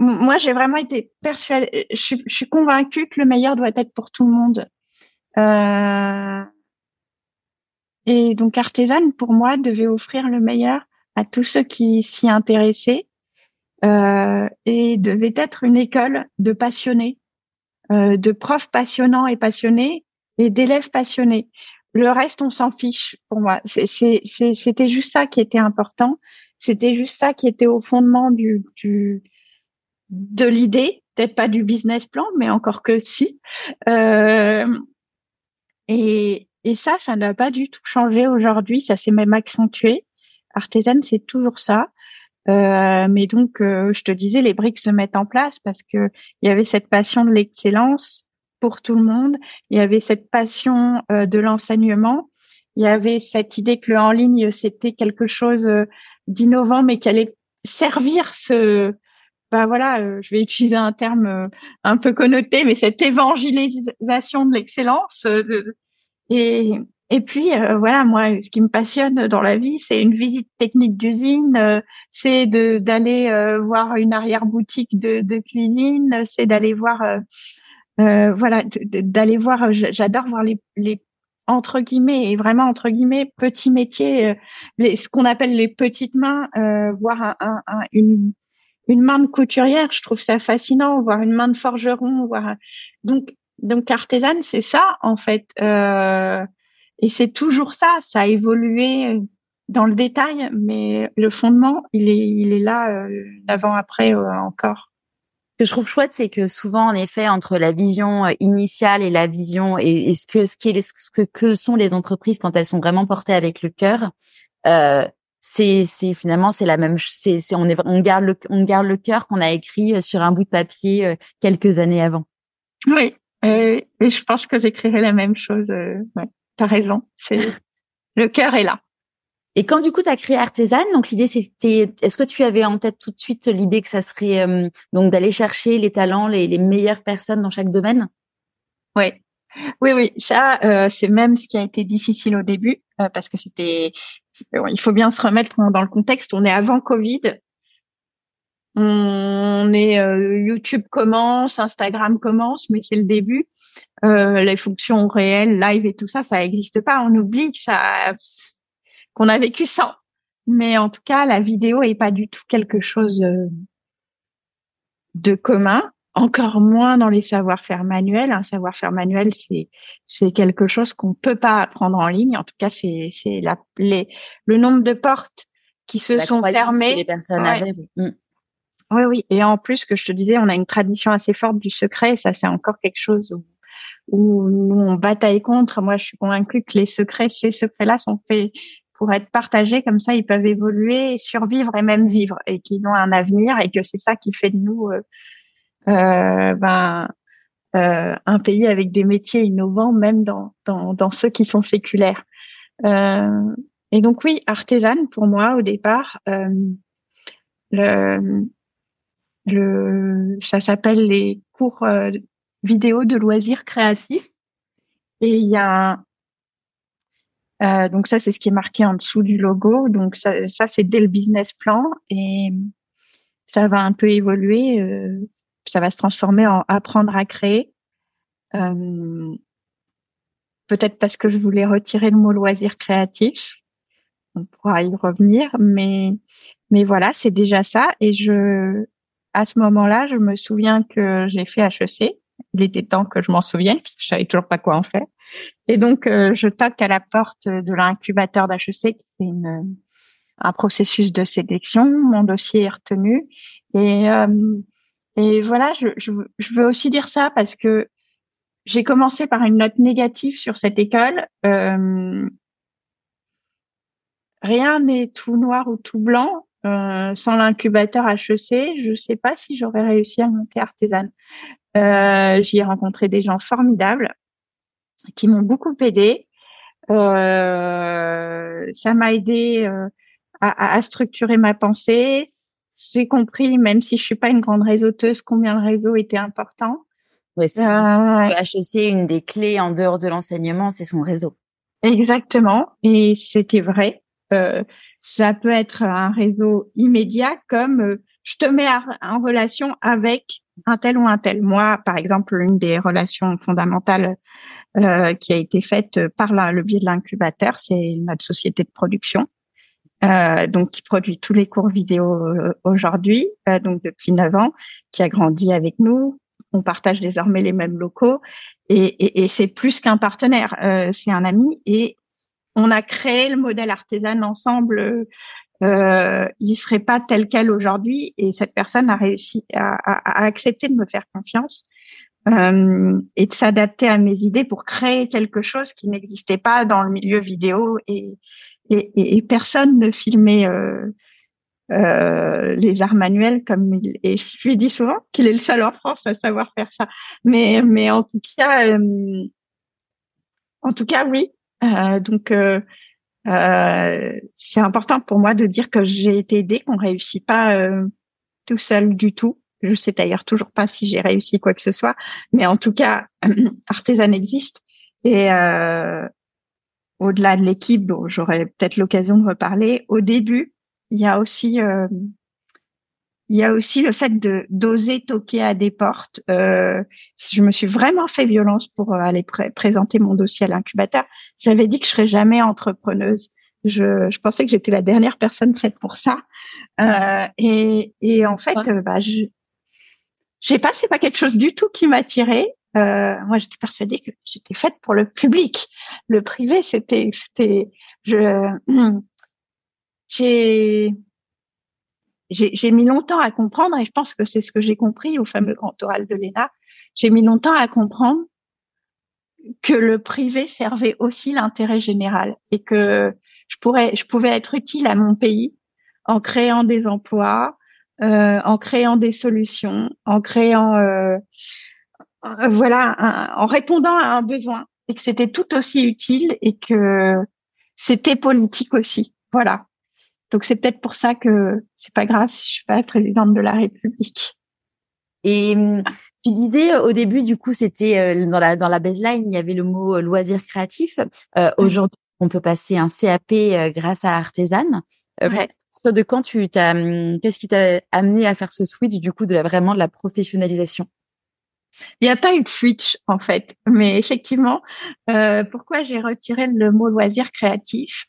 Euh, moi, j'ai vraiment été persuadée, je suis, je suis, convaincue que le meilleur doit être pour tout le monde. Euh, et donc, Artisan, pour moi, devait offrir le meilleur à tous ceux qui s'y intéressaient euh, et devait être une école de passionnés, euh, de profs passionnants et passionnés et d'élèves passionnés. Le reste, on s'en fiche pour moi. C'était juste ça qui était important. C'était juste ça qui était au fondement du, du de l'idée, peut-être pas du business plan, mais encore que si. Euh, et, et ça, ça n'a pas du tout changé aujourd'hui, ça s'est même accentué. Artisan, c'est toujours ça. Euh, mais donc, euh, je te disais, les briques se mettent en place parce que il y avait cette passion de l'excellence pour tout le monde. Il y avait cette passion euh, de l'enseignement. Il y avait cette idée que le en ligne c'était quelque chose euh, d'innovant, mais qui allait servir ce bah voilà, euh, je vais utiliser un terme euh, un peu connoté, mais cette évangélisation de l'excellence. Euh, et et puis voilà, moi, ce qui me passionne dans la vie, c'est une visite technique d'usine, c'est de d'aller voir une arrière boutique de, de cuisine, c'est d'aller voir, voilà, d'aller voir. J'adore voir les, les entre guillemets et vraiment entre guillemets petits métiers, les, ce qu'on appelle les petites mains, voir un, un, une une main de couturière, je trouve ça fascinant, voir une main de forgeron, voir donc donc artisane, c'est ça en fait, euh, et c'est toujours ça. Ça a évolué dans le détail, mais le fondement, il est il est là euh, d'avant après euh, encore. Ce que je trouve chouette, c'est que souvent, en effet, entre la vision initiale et la vision et, ce que ce qui ce que, que sont les entreprises quand elles sont vraiment portées avec le cœur, euh, c'est c'est finalement c'est la même c'est c'est on est on garde le on garde le cœur qu'on a écrit euh, sur un bout de papier euh, quelques années avant. Oui, et, et je pense que j'écrirai la même chose. Euh, ouais, t'as raison, c'est le cœur est là. Et quand du coup tu as créé Artisan, donc l'idée c'était, est-ce que tu avais en tête tout de suite l'idée que ça serait donc d'aller chercher les talents, les, les meilleures personnes dans chaque domaine? Oui, oui, oui, ça, euh, c'est même ce qui a été difficile au début, euh, parce que c'était, il faut bien se remettre dans le contexte. On est avant Covid. On est euh, YouTube commence, Instagram commence, mais c'est le début. les fonctions réelles, live et tout ça, ça n'existe pas. On oublie que ça, qu'on a vécu ça. Mais en tout cas, la vidéo est pas du tout quelque chose de commun encore moins dans les savoir-faire manuels. Un savoir-faire manuel, c'est c'est quelque chose qu'on peut pas apprendre en ligne. En tout cas, c'est c'est la les le nombre de portes qui se sont fermées. Les personnes avaient, oui. Mm. oui. oui, Et en plus, que je te disais, on a une tradition assez forte du secret. ça, c'est encore quelque chose où, où nous on bataille contre. Moi, je suis convaincue que les secrets, ces secrets-là, sont faits pour être partagés comme ça, ils peuvent évoluer, survivre et même vivre, et qu'ils ont un avenir, et que c'est ça qui fait de nous euh, ben, euh, un pays avec des métiers innovants, même dans, dans, dans ceux qui sont séculaires. Euh, et donc oui, artisane pour moi au départ, euh, le, le, ça s'appelle les cours euh, vidéo de loisirs créatifs. Et il y a euh, donc ça c'est ce qui est marqué en dessous du logo. Donc ça, ça c'est dès le business plan et ça va un peu évoluer. Euh, ça va se transformer en apprendre à créer. Euh, peut-être parce que je voulais retirer le mot loisir créatif. On pourra y revenir, mais mais voilà, c'est déjà ça. Et je, à ce moment-là, je me souviens que j'ai fait HEC. Il était temps que je m'en souvienne, je savais toujours pas quoi en faire. Et donc, euh, je toque à la porte de l'incubateur d'HEC, qui est une, un processus de sélection. Mon dossier est retenu et euh, et voilà, je, je, je, veux aussi dire ça parce que j'ai commencé par une note négative sur cette école. Euh, rien n'est tout noir ou tout blanc. Euh, sans l'incubateur HEC, je ne sais pas si j'aurais réussi à monter artisane. Euh, J'y ai rencontré des gens formidables qui m'ont beaucoup aidé. Euh, ça m'a aidé euh, à, à, structurer ma pensée, j'ai compris, même si je suis pas une grande réseauteuse, combien le réseau était important. Oui, c'est euh, HEC, une des clés en dehors de l'enseignement, c'est son réseau. Exactement, et c'était vrai. Euh, ça peut être un réseau immédiat comme euh, je te mets en relation avec un tel ou un tel. Moi, par exemple, une des relations fondamentales euh, qui a été faite par le biais de l'incubateur, c'est notre société de production euh, donc qui produit tous les cours vidéo euh, aujourd'hui, euh, donc depuis 9 ans, qui a grandi avec nous. On partage désormais les mêmes locaux et, et, et c'est plus qu'un partenaire, euh, c'est un ami et on a créé le modèle artisan ensemble. Euh, il serait pas tel quel aujourd'hui et cette personne a réussi à, à, à accepter de me faire confiance euh, et de s'adapter à mes idées pour créer quelque chose qui n'existait pas dans le milieu vidéo et, et, et, personne ne filmait euh, euh, les arts manuels comme il et je lui dis souvent qu'il est le seul en France à savoir faire ça. Mais mais en tout cas euh, en tout cas oui. Euh, donc euh, c'est important pour moi de dire que j'ai été aidée qu'on réussit pas tout seul du tout. Je sais d'ailleurs toujours pas si j'ai réussi quoi que ce soit. Mais en tout cas Artisan existe. Et euh, au-delà de l'équipe, dont j'aurai peut-être l'occasion de reparler, au début, il y a aussi euh, il y a aussi le fait de d'oser toquer à des portes. Euh, je me suis vraiment fait violence pour aller présenter mon dossier à l'incubateur. J'avais dit que je serais jamais entrepreneuse. Je, je pensais que j'étais la dernière personne faite pour ça. Euh, et, et en fait, bah, je, je sais pas, c'est pas quelque chose du tout qui m'attirait. Euh, moi, j'étais persuadée que j'étais faite pour le public. Le privé, c'était, c'était, je, j'ai, j'ai mis longtemps à comprendre, et je pense que c'est ce que j'ai compris au fameux grand oral de l'ENA. J'ai mis longtemps à comprendre que le privé servait aussi l'intérêt général et que je pourrais, je pouvais être utile à mon pays en créant des emplois, euh, en créant des solutions, en créant, euh, euh, voilà, en répondant à un besoin, et que c'était tout aussi utile et que c'était politique aussi. Voilà. Donc c'est peut-être pour ça que c'est pas grave si je suis pas présidente de la République. Et hum, tu disais au début, du coup, c'était dans la dans la baseline, il y avait le mot loisir créatif. Euh, Aujourd'hui, on peut passer un CAP grâce à Artisan. Ouais de quand tu t'as, hum, qu'est-ce qui t'a amené à faire ce switch du coup de la, vraiment de la professionnalisation? Il n'y a pas eu de switch en fait, mais effectivement, euh, pourquoi j'ai retiré le mot loisir créatif?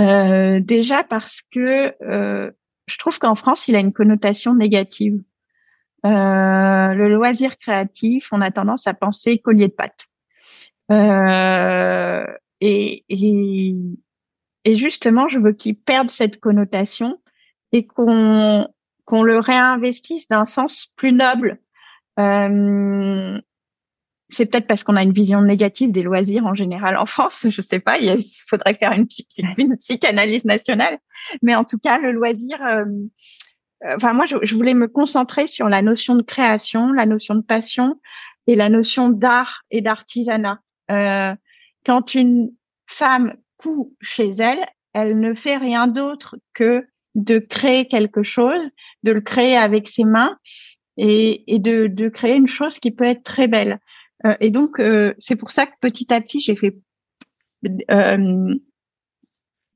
Euh, Déjà parce que euh, je trouve qu'en France, il a une connotation négative. Euh, le loisir créatif, on a tendance à penser collier de pâte. Euh, et, et, et justement, je veux qu'il perde cette connotation et qu'on qu'on le réinvestisse d'un sens plus noble. Euh, c'est peut-être parce qu'on a une vision négative des loisirs en général en France. Je sais pas. Il, faudrait faire une, une psychanalyse nationale. Mais en tout cas, le loisir. Euh, euh, enfin, moi, je, voulais me concentrer sur la notion de création, la notion de passion et la notion d'art et d'artisanat. Quand une femme chez elle, elle ne fait rien d'autre que de créer quelque chose, de le créer avec ses mains et, de, créer une chose qui peut être très belle. Euh, et donc, euh, c'est pour ça que petit à petit, j'ai fait euh,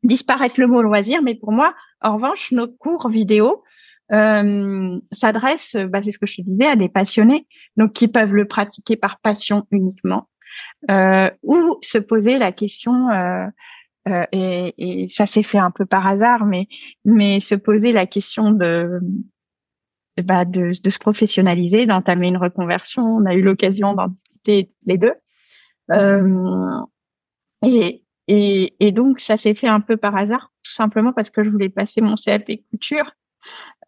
disparaître le mot loisir. Mais pour moi, en revanche, nos cours vidéo s'adressent, bah, c'est ce que je disais, à des passionnés, donc qui peuvent le pratiquer par passion uniquement, ou se poser la question euh, et, et, ça s'est fait un peu par hasard, mais mais se poser la question de bah de, se professionnaliser, d'entamer une reconversion. On a eu l'occasion d'en discuter les deux. Euh, et, donc ça s'est fait un peu par hasard, tout simplement parce que je voulais passer mon CAP couture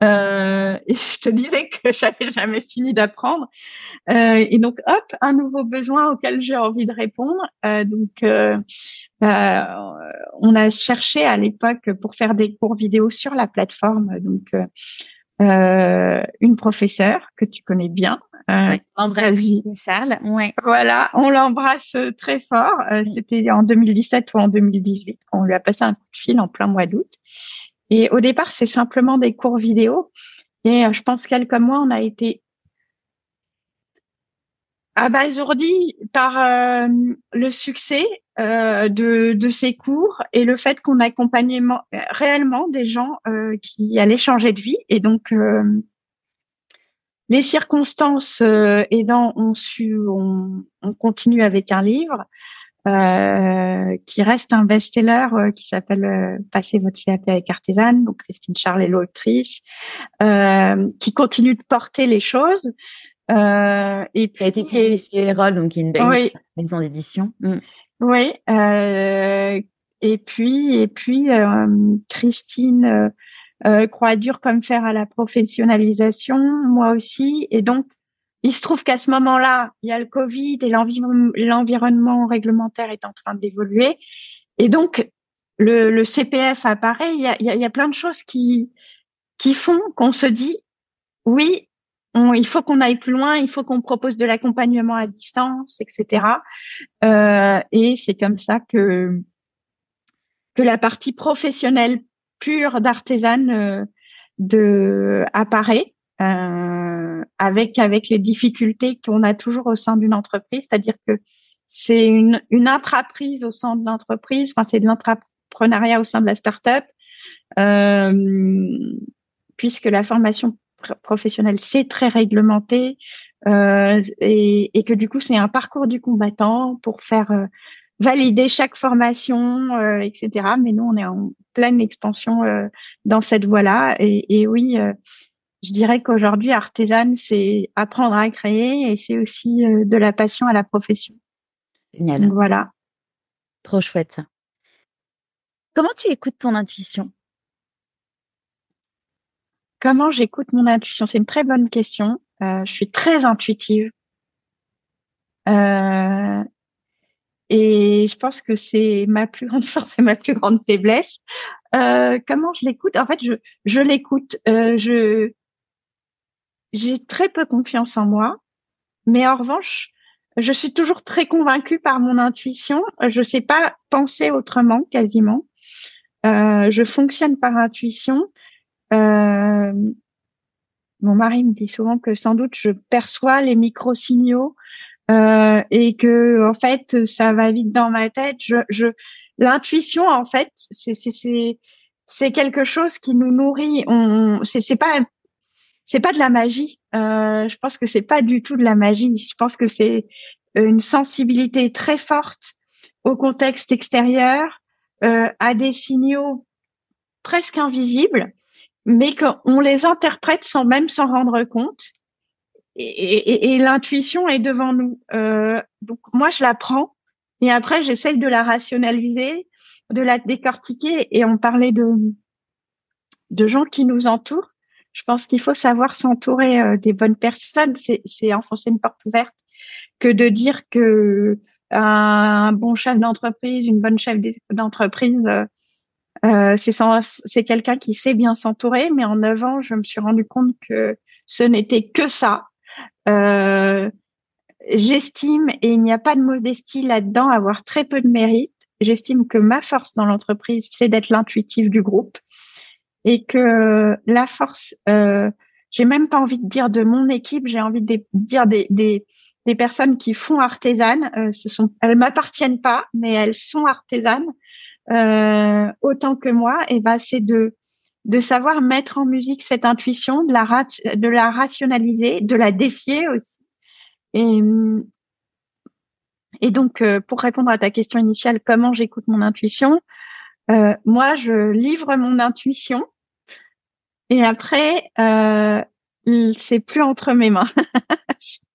euh, et je te disais que j'avais jamais fini d'apprendre. Euh, et donc, hop, un nouveau besoin auquel j'ai envie de répondre. Euh, donc, euh, euh, on a cherché à l'époque pour faire des cours vidéo sur la plateforme. Donc, une professeure que tu connais bien, euh, Charles. Ouais. Voilà, on l'embrasse très fort. C'était en 2017 ou en 2018. On lui a passé un coup de fil en plein mois d'août. Et au départ, c'est simplement des cours vidéo. Et euh, je pense qu'elle comme moi, on a été abasourdi par euh, le succès euh, de, de, ces cours et le fait qu'on accompagnait réellement des gens euh, qui allaient changer de vie. Et donc, les circonstances aidant, on, su, on, on continue avec un livre. Euh, qui reste un best-seller euh, qui s'appelle euh, Passer votre CAP avec Artisan, donc Christine Charles est l'autrice, qui continue de porter les choses. Et puis, a été créé chez Erol, donc une belle maison d'édition. Mm. Oui. et puis, et puis Christine croit dur comme faire à la professionnalisation, moi aussi, et donc il se trouve qu'à ce moment-là, il y a le Covid et l'environnement réglementaire est en train d'évoluer. Et donc, le, le, CPF apparaît. Il y, a, il y a, plein de choses qui, qui font qu'on se dit, oui, il faut qu'on aille plus loin, il faut qu'on propose de l'accompagnement à distance, etc. Euh, et c'est comme ça que, que la partie professionnelle pure d'artisan euh, apparaît. Euh, avec avec les difficultés qu'on a toujours au sein d'une entreprise, c'est-à-dire que c'est une une intraprise au sein de l'entreprise, enfin c'est de l'entrepreneuriat au sein de la start-up. Puisque la formation professionnelle c'est très réglementé euh, et, et, que du coup c'est un parcours du combattant pour faire euh, valider chaque formation, euh, etc. Mais nous on est en pleine expansion euh, dans cette voie-là et, et oui, je dirais qu'aujourd'hui artisane c'est apprendre à créer et c'est aussi de la passion à la profession. Génial. Donc, voilà. Trop chouette ça. Comment tu écoutes ton intuition? Comment j'écoute mon intuition? C'est une très bonne question. Euh, je suis très intuitive. Euh, et je pense que c'est ma plus grande force et ma plus grande faiblesse. Euh, comment je l'écoute? En fait, je, je l'écoute. Je j'ai très peu confiance en moi, mais en revanche, je suis toujours très convaincue par mon intuition. Je sais pas penser autrement, quasiment. Je fonctionne par intuition. Euh, mon mari me dit souvent que sans doute je perçois les micro-signaux euh, et que en fait ça va vite dans ma tête. Je, je l'intuition en fait c'est c'est c'est quelque chose qui nous nourrit. On c'est c'est pas c'est pas de la magie. Euh, je pense que c'est pas du tout de la magie. Je pense que c'est une sensibilité très forte au contexte extérieur, euh, à des signaux presque invisibles mais qu'on les interprète sans même s'en rendre compte. Et, l'intuition est devant nous. Euh, donc moi, je la prends et après, j'essaye de la rationaliser, de la décortiquer. Et on parlait de de gens qui nous entourent. Je pense qu'il faut savoir s'entourer euh, des bonnes personnes. C'est enfoncer une porte ouverte que de dire que un bon chef d'entreprise, une bonne chef d'entreprise euh, euh, c'est quelqu'un qui sait bien s'entourer, mais en neuf ans, je me suis rendu compte que ce n'était que ça. Euh, J'estime, et il n'y a pas de modestie là-dedans, avoir très peu de mérite. J'estime que ma force dans l'entreprise, c'est d'être l'intuitif du groupe, et que la force, euh, j'ai même pas envie de dire de mon équipe, j'ai envie de dire des, des, personnes qui font artisanes. Euh, ce elles m'appartiennent pas, mais elles sont artisanes. Euh, autant que moi, et ben c'est de de savoir mettre en musique cette intuition, de la de la rationaliser, de la défier aussi. Et et donc euh, pour répondre à ta question initiale, comment j'écoute mon intuition euh, Moi, je livre mon intuition et après euh, c'est plus entre mes mains.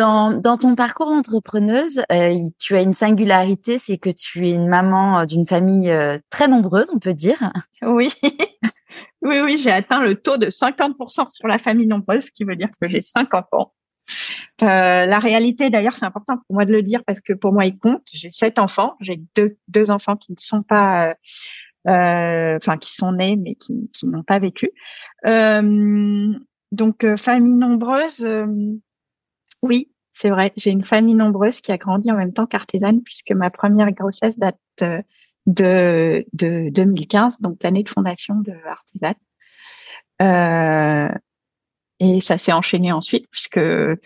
Dans, dans ton parcours d'entrepreneuse, euh, tu as une singularité, c'est que tu es une maman euh, d'une famille euh, très nombreuse, on peut dire. Oui, oui, oui, j'ai atteint le taux de 50% sur la famille nombreuse, ce qui veut dire que j'ai cinq enfants. Euh, la réalité, d'ailleurs, c'est important pour moi de le dire parce que pour moi, il compte. J'ai sept enfants. J'ai deux, deux enfants qui ne sont pas, euh, enfin, qui sont nés mais qui, qui n'ont pas vécu. Euh, donc, famille nombreuse, oui, c'est vrai. J'ai une famille nombreuse qui a grandi en même temps qu'artisane puisque ma première grossesse date euh, de, de 2015, donc l'année de fondation de Artisan. Euh, et ça s'est enchaîné ensuite puisque euh,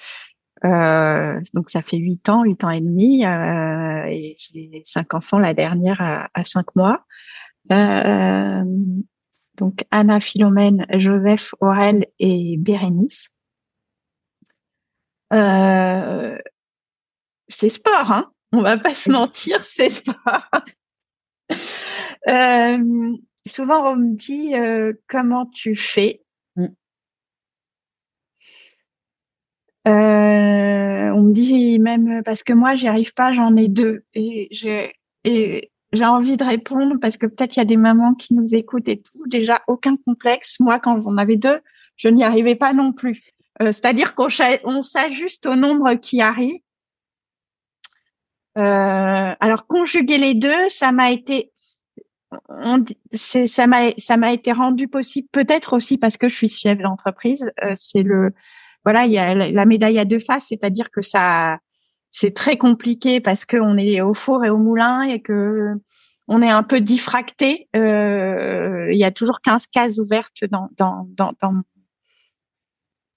donc ça fait huit ans, huit ans et demi, et j'ai cinq enfants. La dernière à, cinq mois. Donc Anna, Philomène, Joseph, Aurel et Bérénice. Euh, c'est sport, hein on va pas se mentir, c'est sport. euh, souvent on me dit euh, comment tu fais? Mm. Euh, on me dit même parce que moi j'y arrive pas, j'en ai deux et j'ai et j'ai envie de répondre parce que peut-être il y a des mamans qui nous écoutent et tout. Déjà aucun complexe. Moi quand j'en avais deux, je n'y arrivais pas non plus. Euh, c'est-à-dire qu'on s'ajuste au nombre qui arrive. Euh, alors conjuguer les deux, ça m'a été, ça m'a ça m'a été rendu possible peut-être aussi parce que je suis chef d'entreprise. Euh, c'est le voilà, il y a la, médaille à deux faces, c'est-à-dire que ça c'est très compliqué parce qu'on est au four et au moulin et que on est un peu diffracté. Euh, il y a toujours 15 cases ouvertes dans, dans, dans, dans,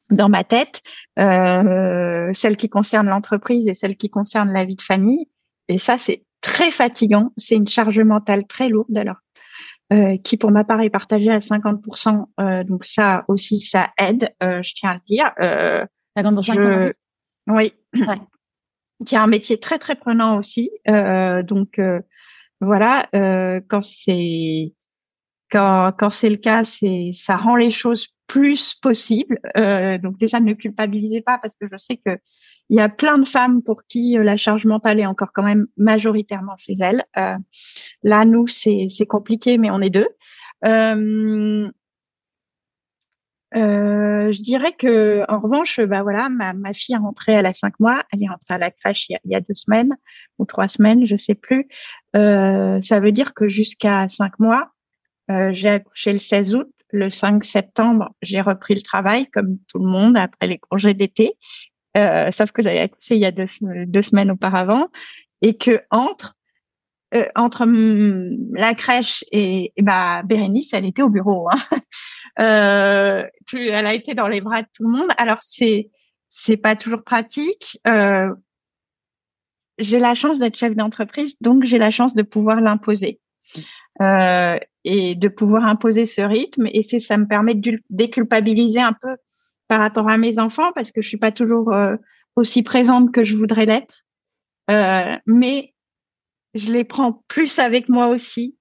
dans ma tête, euh, celle qui concerne l'entreprise et celle qui concerne la vie de famille. Et ça, c'est très fatigant. C'est une charge mentale très lourde. Alors, euh, qui pour ma part est partagé à 50%. Euh, donc ça aussi, ça aide, euh, je tiens à le dire. 50% je... Oui. Ouais. Qui a un métier très très prenant aussi. donc voilà, quand c'est quand quand c'est le cas, c'est ça rend les choses plus possibles. donc déjà ne culpabilisez pas parce que je sais que il y a plein de femmes pour qui euh, la charge mentale est encore quand même majoritairement chez elles. Euh, là, nous, c'est compliqué, mais on est deux. Euh, euh, je dirais que, en revanche, bah voilà, ma, ma fille est rentrée, elle a cinq mois, elle est rentrée à la crèche il y a, il y a deux semaines ou trois semaines, je sais plus. Euh, ça veut dire que jusqu'à cinq mois, euh, j'ai accouché le 16 août. Le 5 septembre, j'ai repris le travail comme tout le monde après les congés d'été. Euh, sauf que j'avais accouché il y a deux, semaines auparavant et que entre euh, entre la crèche et, et, bah Bérénice, elle était au bureau. Hein. Euh, elle a été dans les bras de tout le monde. Alors c'est c'est pas toujours pratique. Euh, j'ai la chance d'être chef d'entreprise, donc j'ai la chance de pouvoir l'imposer euh, et de pouvoir imposer ce rythme. Et c'est ça me permet de déculpabiliser un peu par rapport à mes enfants parce que je suis pas toujours euh, aussi présente que je voudrais l'être. Euh, mais je les prends plus avec moi aussi.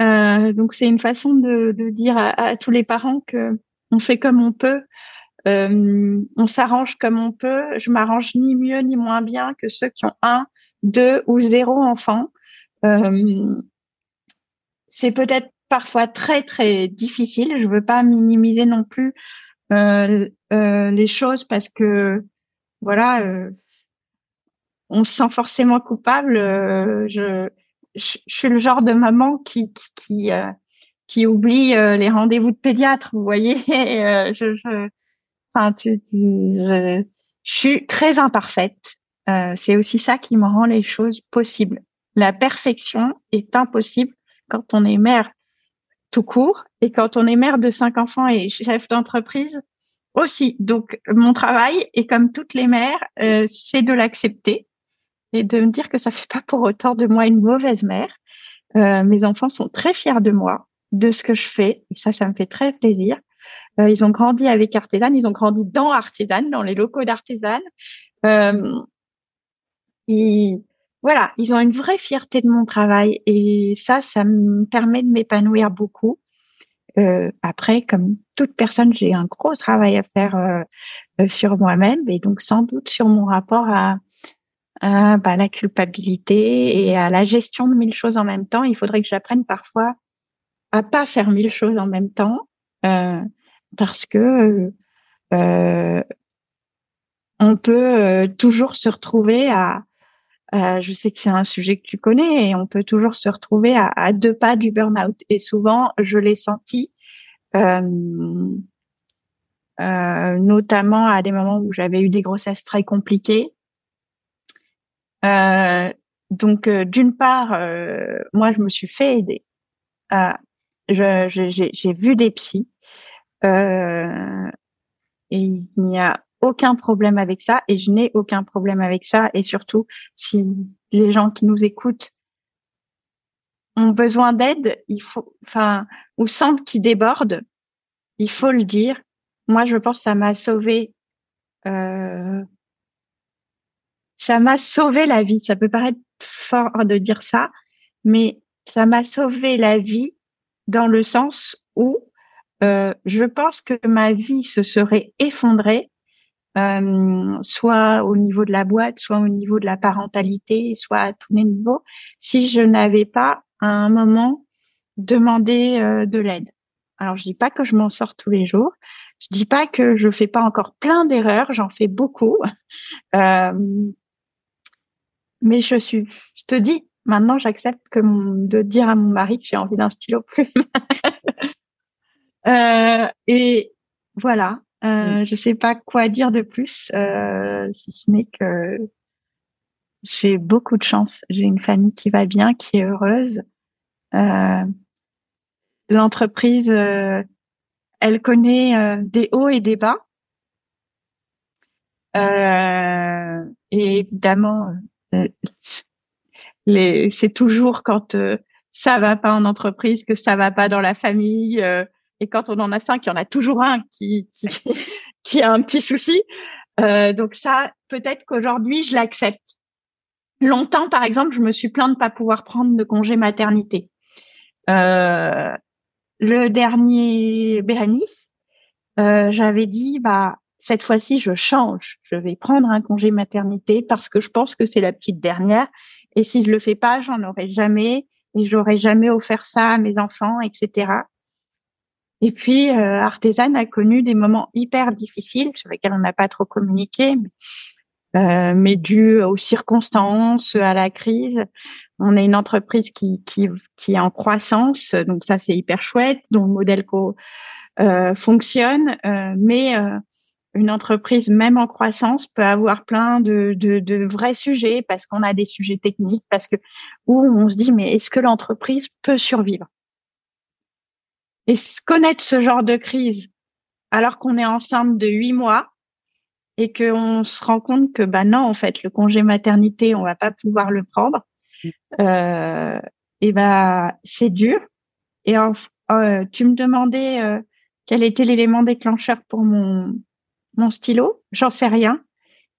Euh, donc c'est une façon de, de dire à, tous les parents que on fait comme on peut, euh, on s'arrange comme on peut. Je m'arrange ni mieux ni moins bien que ceux qui ont un, deux ou zéro enfant. Euh, c'est peut-être parfois très très difficile. Je veux pas minimiser non plus euh, euh, les choses parce que voilà, euh, on se sent forcément coupable. je, suis le genre de maman qui qui qui, oublie les rendez-vous de pédiatre. Vous voyez, je, je, suis très imparfaite. C'est aussi ça qui me rend les choses possibles. La perfection est impossible quand on est mère tout court. Et quand on est mère de cinq enfants et chef d'entreprise aussi. Donc mon travail, et comme toutes les mères, euh, c'est de l'accepter et de me dire que ça fait pas pour autant de moi une mauvaise mère. Euh, mes enfants sont très fiers de moi, de ce que je fais, et ça, ça me fait très plaisir. Euh, ils ont grandi avec Artisan, ils ont grandi dans Artisan, dans les locaux d'Artisan. Euh, et voilà, ils ont une vraie fierté de mon travail et ça, ça me permet de m'épanouir beaucoup. Euh, après, comme toute personne, j'ai un gros travail à faire euh, euh, sur moi-même et donc sans doute sur mon rapport à, bah, la culpabilité et à la gestion de mille choses en même temps. Il faudrait que j'apprenne parfois à pas faire mille choses en même temps parce que on peut toujours se retrouver à euh, je sais que c'est un sujet que tu connais et on peut toujours se retrouver à, deux pas du burn-out. Et souvent, je l'ai senti, euh, euh, notamment à des moments où j'avais eu des grossesses très compliquées. Euh, donc, euh, d'une part, euh, moi, je me suis fait aider. j'ai vu des psys. et il n'y a aucun problème avec ça et je n'ai aucun problème avec ça. Et surtout, si les gens qui nous écoutent ont besoin d'aide, il faut, enfin, ou sentent qu'ils débordent, il faut le dire. Moi, je pense que ça m'a sauvé. Euh, ça m'a sauvé la vie. Ça peut paraître fort de dire ça, mais ça m'a sauvé la vie dans le sens où euh, je pense que ma vie se serait effondrée euh, soit au niveau de la boîte, soit au niveau de la parentalité, soit à tous les niveaux, si je n'avais pas à un moment demandé euh, de l'aide. Alors je dis pas que je m'en sors tous les jours, je dis pas que je fais pas encore plein d'erreurs, j'en fais beaucoup, euh, mais je suis, je te dis, maintenant j'accepte de dire à mon mari que j'ai envie d'un stylo plume. et voilà, euh, Je sais pas quoi dire de plus, euh, si ce n'est que j'ai beaucoup de chance. J'ai une famille qui va bien, qui est heureuse. Euh, L'entreprise, euh, elle connaît euh, des hauts et des bas. Euh, et évidemment, c'est toujours quand ça va pas en entreprise, que ça va pas dans la famille. Et quand on en a cinq, il y en a toujours un qui qui, qui a un petit souci. donc ça, peut-être qu'aujourd'hui, je l'accepte. Longtemps, par exemple, je me suis plainte de pas pouvoir prendre de congé maternité. Euh, le dernier Bérénice, euh, j'avais dit bah cette fois-ci je change, je vais prendre un congé maternité parce que je pense que c'est la petite dernière et si je le fais pas, j'en aurai jamais et j'aurais jamais offert ça à mes enfants, etc. Et puis euh, Artisan a connu des moments hyper difficiles sur lesquels on n'a pas trop communiqué, mais, euh, mais dû aux circonstances, à la crise. On est une entreprise qui, qui, qui est en croissance, donc ça c'est hyper chouette, dont le modèle co euh, fonctionne, euh, mais euh, une entreprise même en croissance peut avoir plein de, de, de vrais sujets parce qu'on a des sujets techniques, parce que où on se dit mais est-ce que l'entreprise peut survivre? Et connaître ce genre de crise alors qu'on est enceinte de huit mois et qu'on se rend compte que bah non en fait le congé maternité on va pas pouvoir le prendre euh, et ben c'est dur. Et euh, tu me demandais euh, quel était l'élément déclencheur pour mon mon stylo? J'en sais rien,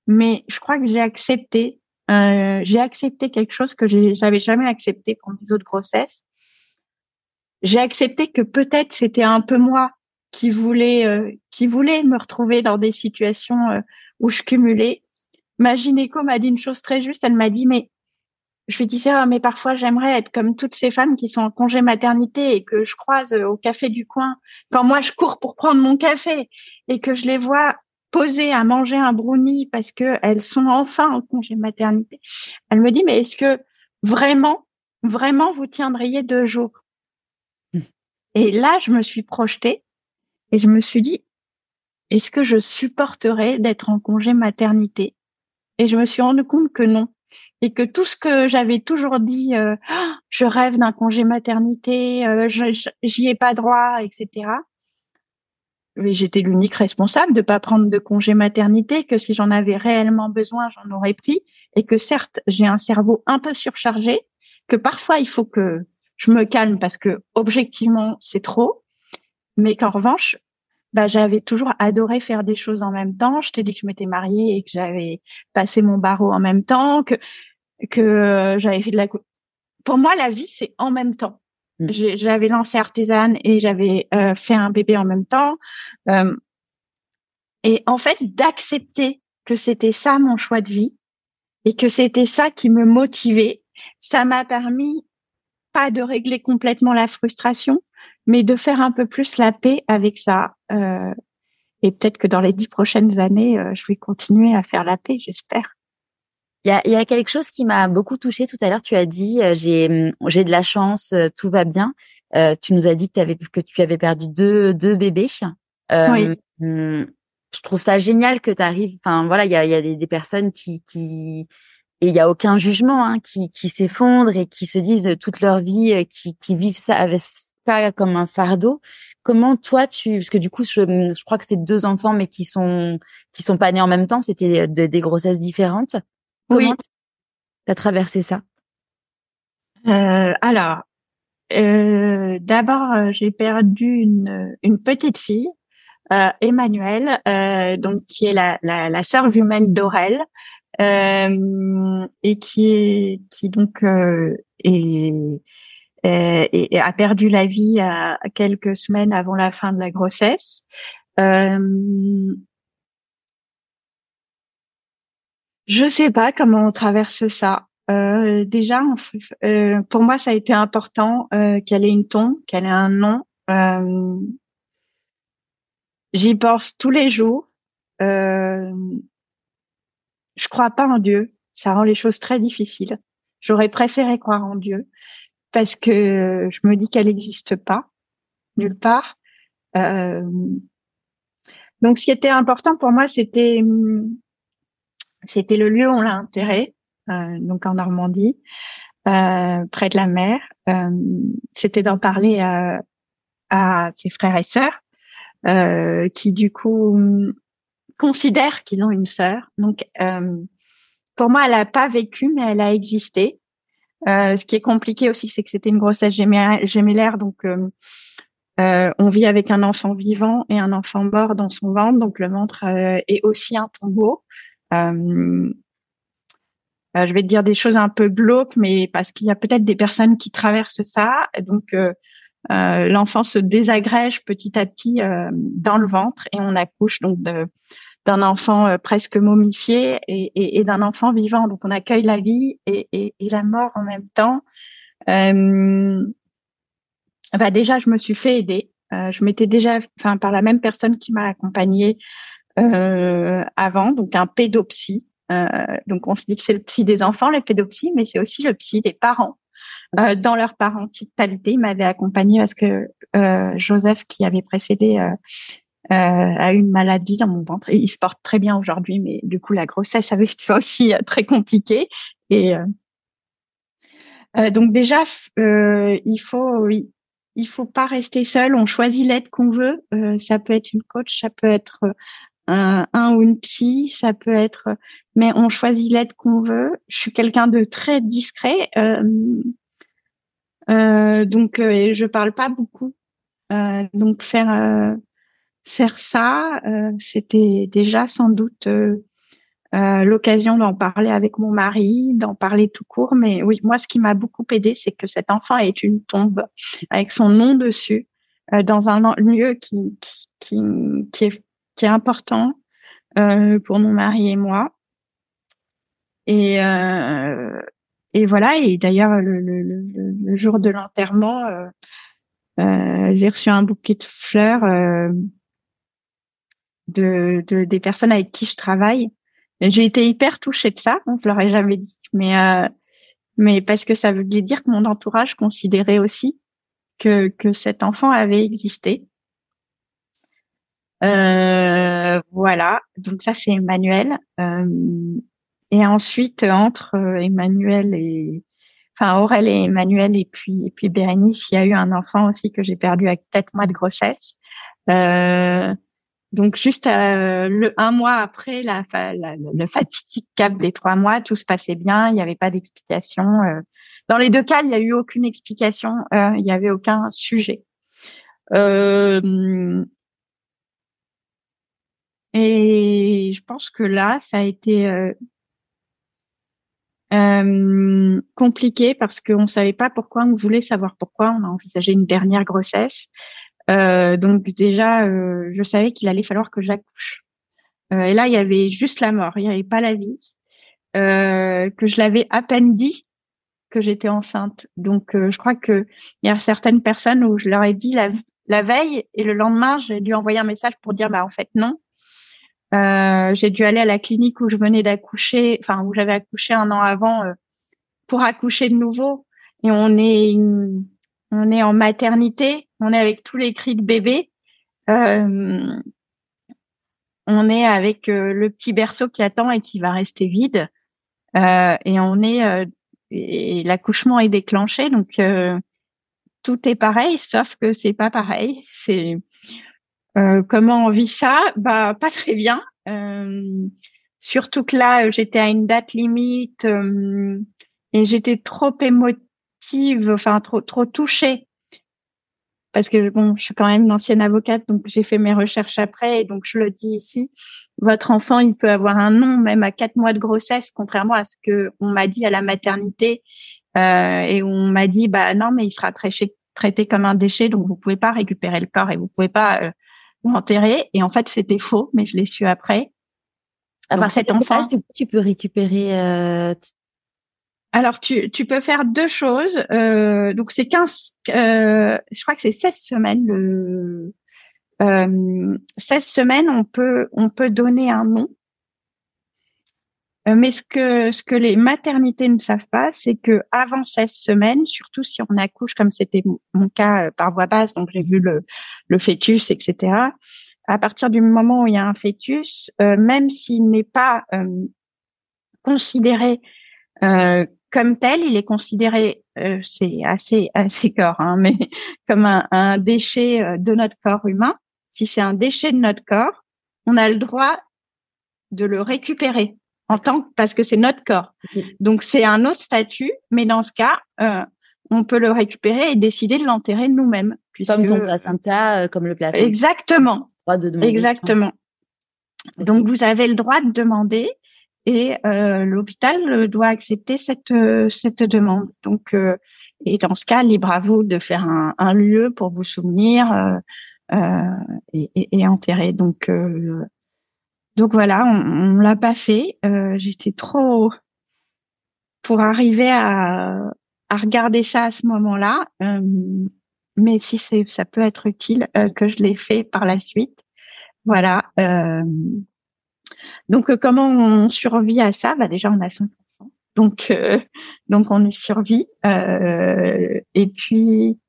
mais je crois que j'ai accepté. Euh, j'ai accepté quelque chose que j'avais jamais accepté pour mes autres grossesses. J'ai accepté que peut-être c'était un peu moi qui voulais euh, qui voulait me retrouver dans des situations euh, où je cumulais. Ma gynéco m'a dit une chose très juste. Elle m'a dit mais je lui disais, ah, mais parfois j'aimerais être comme toutes ces femmes qui sont en congé maternité et que je croise au café du coin quand moi je cours pour prendre mon café et que je les vois poser à manger un brownie parce que elles sont enfin en congé maternité. Elle me dit, mais est-ce que vraiment, vraiment vous tiendriez deux jours? Et là, je me suis projetée et je me suis dit, est-ce que je supporterais d'être en congé maternité? Et je me suis rendu compte que non et que tout ce que j'avais toujours dit, euh, ah, je rêve d'un congé maternité, euh, j'y ai pas droit, etc. Mais j'étais l'unique responsable de pas prendre de congé maternité, que si j'en avais réellement besoin, j'en aurais pris, et que certes, j'ai un cerveau un peu surchargé, que parfois il faut que je me calme parce que objectivement c'est trop, mais qu'en revanche, bah, j'avais toujours adoré faire des choses en même temps. Je t'ai dit que je m'étais mariée et que j'avais passé mon barreau en même temps, que que euh, j'avais fait de la. Pour moi, la vie, c'est en même temps. Mmh. J'avais lancé artisane et j'avais euh, fait un bébé en même temps. Euh, et en fait, d'accepter que c'était ça mon choix de vie et que c'était ça qui me motivait, ça m'a permis pas de régler complètement la frustration, mais de faire un peu plus la paix avec ça. Euh, et peut-être que dans les dix prochaines années, je vais continuer à faire la paix, j'espère. Il y a, y a, quelque chose qui m'a beaucoup touchée tout à l'heure. Tu as dit euh, j'ai mm, j'ai de la chance, euh, tout va bien. Euh, tu nous as dit que, avais, que tu avais perdu deux deux bébés. Euh, oui. Mm, je trouve ça génial que tu arrives. Enfin voilà, il y a, y a des, des, personnes qui qui et il y a aucun jugement hein, qui qui s'effondrent et qui se disent toute leur vie qui qui vivent ça avec pas comme un fardeau. Comment toi tu parce que du coup je, je crois que c'est deux enfants mais qui sont qui sont pas nés en même temps, c'était des grossesses différentes. Comment oui. t'as traversé ça? Euh, Alors, euh, d'abord, euh, j'ai perdu une, une petite fille, euh, Emmanuelle, euh, donc qui est la, la, la sœur jumelle d'Aurel, euh, et qui est qui donc est, est, a perdu la vie à quelques semaines avant la fin de la grossesse. Euh, Je sais pas comment on traverse ça. Euh, déjà, euh, pour moi, ça a été important euh, qu'elle ait une ton, qu'elle ait un nom. Euh, j'y pense tous les jours. Euh, je crois pas en Dieu. Ça rend les choses très difficiles. J'aurais préféré croire en Dieu parce que je me dis qu'elle n'existe pas nulle part. donc, ce qui était important pour moi, c'était c'était le lieu où on l'a enterré, euh, donc en Normandie, euh, près de la mer. Euh, c'était d'en parler à, à, ses frères et sœurs, euh, qui du coup considèrent qu'ils ont une sœur. Donc, euh, pour moi, elle n'a pas vécu, mais elle a existé. ce qui est compliqué aussi, c'est que c'était une grossesse gémellaire, donc on vit avec un enfant vivant et un enfant mort dans son ventre, donc le ventre est aussi un tombeau. Euh, je vais te dire des choses un peu glauques, mais parce qu'il y a peut-être des personnes qui traversent ça. Donc, euh, euh, l'enfant se désagrège petit à petit dans le ventre et on accouche donc d'un enfant presque momifié et, d'un enfant vivant. Donc, on accueille la vie et, la mort en même temps. bah déjà, je me suis fait aider. je m'étais déjà, enfin, par la même personne qui m'a accompagnée avant, donc un pédopsie. Euh, donc on se dit que c'est le psy des enfants, le pédopsie, mais c'est aussi le psy des parents. Euh, dans leur parentalité, il m'avait accompagné parce que euh, Joseph, qui avait précédé, a eu une maladie dans mon ventre. Il se porte très bien aujourd'hui, mais du coup la grossesse avait été aussi très compliquée. Et donc déjà, il faut, il faut pas rester seul. On choisit l'aide qu'on veut. ça peut être une coach, ça peut être un, un, ou une psy, ça peut être, mais on choisit l'aide qu'on veut. Je suis quelqu'un de très discret, euh, euh, donc euh, je parle pas beaucoup. Euh, donc faire euh, faire ça, c'était déjà sans doute l'occasion d'en parler avec mon mari, d'en parler tout court. Mais oui, moi, ce qui m'a beaucoup aidé, c'est que cet enfant est une tombe avec son nom dessus dans un lieu qui, qui, qui est qui est important euh, pour mon mari et moi. Et, euh, et voilà. Et d'ailleurs, le, jour de l'enterrement, euh, euh, j'ai reçu un bouquet de fleurs euh, de, de, des personnes avec qui je travaille. J'ai été hyper touchée de ça. Donc je leur ai jamais dit, mais mais parce que ça veut dire que mon entourage considérait aussi que que cet enfant avait existé voilà, donc ça c'est Emmanuel. Et ensuite entre euh, Emmanuel et enfin Aurel et Emmanuel et puis et puis Bérénice, il y a eu un enfant aussi que j'ai perdu à quatre mois de grossesse. Euh, donc juste euh, le un mois après la, la, le fatidique cap des trois mois, tout se passait bien, il n'y avait pas d'explication. dans les deux cas, il n'y a eu aucune explication, il n'y avait aucun sujet. Euh, et je pense que là, ça a été euh, euh, compliqué parce qu'on savait pas pourquoi on voulait savoir pourquoi. On a envisagé une dernière grossesse. Euh, donc déjà, euh, je savais qu'il allait falloir que j'accouche. Euh, et là, il y avait juste la mort, il n'y avait pas la vie. que je l'avais à peine dit que j'étais enceinte. Donc, je crois que il y a certaines personnes où je leur ai dit la, la veille et le lendemain, j'ai dû envoyer un message pour dire bah en fait non. Euh, j'ai dû aller à la clinique où je venais d'accoucher, enfin où j'avais accouché un an avant euh, pour accoucher de nouveau. Et on est on est en maternité, on est avec tous les cris de bébé. Euh, on est avec le petit berceau qui attend et qui va rester vide. et on est et l'accouchement est déclenché, donc tout est pareil, sauf que c'est pas pareil. C'est euh, comment on vit ça? Bah pas très bien. Euh, surtout que là, j'étais à une date limite euh, et j'étais trop émotive, enfin trop trop touchée. Parce que bon, je suis quand même une ancienne avocate, donc j'ai fait mes recherches après, et donc je le dis ici, votre enfant, il peut avoir un nom même à quatre mois de grossesse, contrairement à ce que on m'a dit à la maternité, et on m'a dit, bah non, mais il sera traité, comme un déchet, donc vous pouvez pas récupérer le corps et vous pouvez pas enterré. Et en fait, c'était faux, mais je l'ai su après. À part cet enfant, tu peux récupérer. Euh... Alors, tu, tu peux faire deux choses. Euh, donc, c'est 15, euh, je crois que c'est 16 semaines. Le, euh, 16 semaines, on peut, on peut donner un nom. Euh, mais ce que ce que les maternités ne savent pas, c'est que avant 16 semaines, surtout si on accouche comme c'était mon cas euh, par voie basse, donc j'ai vu le, le fœtus, etc. À partir du moment où il y a un fœtus, euh, même s'il n'est pas considéré comme tel, il est considéré, c'est assez assez corps, hein, mais comme un, un déchet de notre corps humain. Si c'est un déchet de notre corps, on a le droit de le récupérer en tant parce que c'est notre corps. Donc c'est un autre statut, mais dans ce cas, euh, on peut le récupérer et décider de l'enterrer nous-mêmes. Comme ton placenta, euh, comme le placenta. Exactement. Exactement. Donc vous avez le droit de demander et euh, l'hôpital doit accepter cette cette demande. Donc et dans ce cas, libre à vous de faire un, un lieu pour vous souvenir et, et, et, enterrer. Donc donc voilà, on, on l'a pas fait. Euh, J'étais trop pour arriver à, à, regarder ça à ce moment-là. Euh, mais si c'est, ça peut être utile euh, que je l'ai fait par la suite. Voilà. Euh, donc euh, comment on survit à ça? Bah déjà on a 100%. Donc donc on y survit. et puis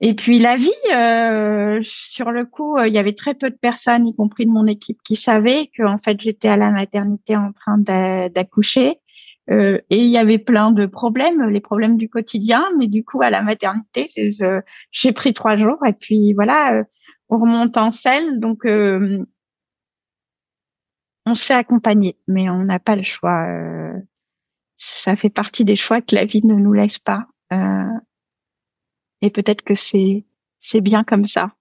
et puis la vie, euh, sur le coup, euh, il y avait très peu de personnes, y compris de mon équipe, qui savaient que en fait j'étais à la maternité en train d'accoucher. Euh, et il y avait plein de problèmes, les problèmes du quotidien. Mais du coup, à la maternité, j'ai pris trois jours et puis voilà, euh, on remonte en selle. Donc euh, on se fait accompagner, mais on n'a pas le choix. ça fait partie des choix que la vie ne nous laisse pas. Euh, et peut-être que c'est c'est bien comme ça.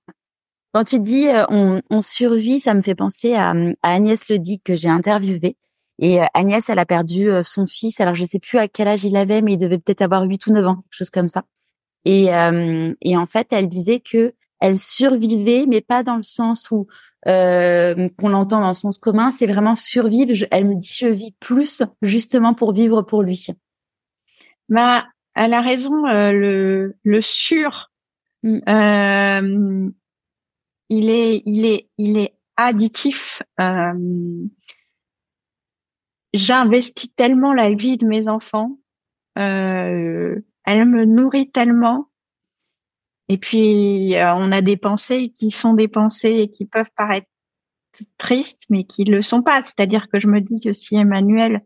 Quand tu dis euh, on, on, survit, ça me fait penser à, à Agnès Ledic que j'ai interviewée. Et euh, Agnès, elle a perdu euh, son fils. Alors je sais plus à quel âge il avait, mais il devait peut-être avoir 8 ou 9 ans, quelque chose comme ça. Et, et en fait, elle disait que elle survivait, mais pas dans le sens où euh, qu'on l'entend dans le sens commun. C'est vraiment survivre. elle me dit je vis plus justement pour vivre pour lui. Bah elle a raison. Euh, le le sur, mm. euh, il est il est il est additif. Euh, J'investis tellement la vie de mes enfants. Euh, elle me nourrit tellement. Et puis on a des pensées qui sont des pensées et qui peuvent paraître tristes, mais qui le sont pas. C'est-à-dire que je me dis que si Emmanuel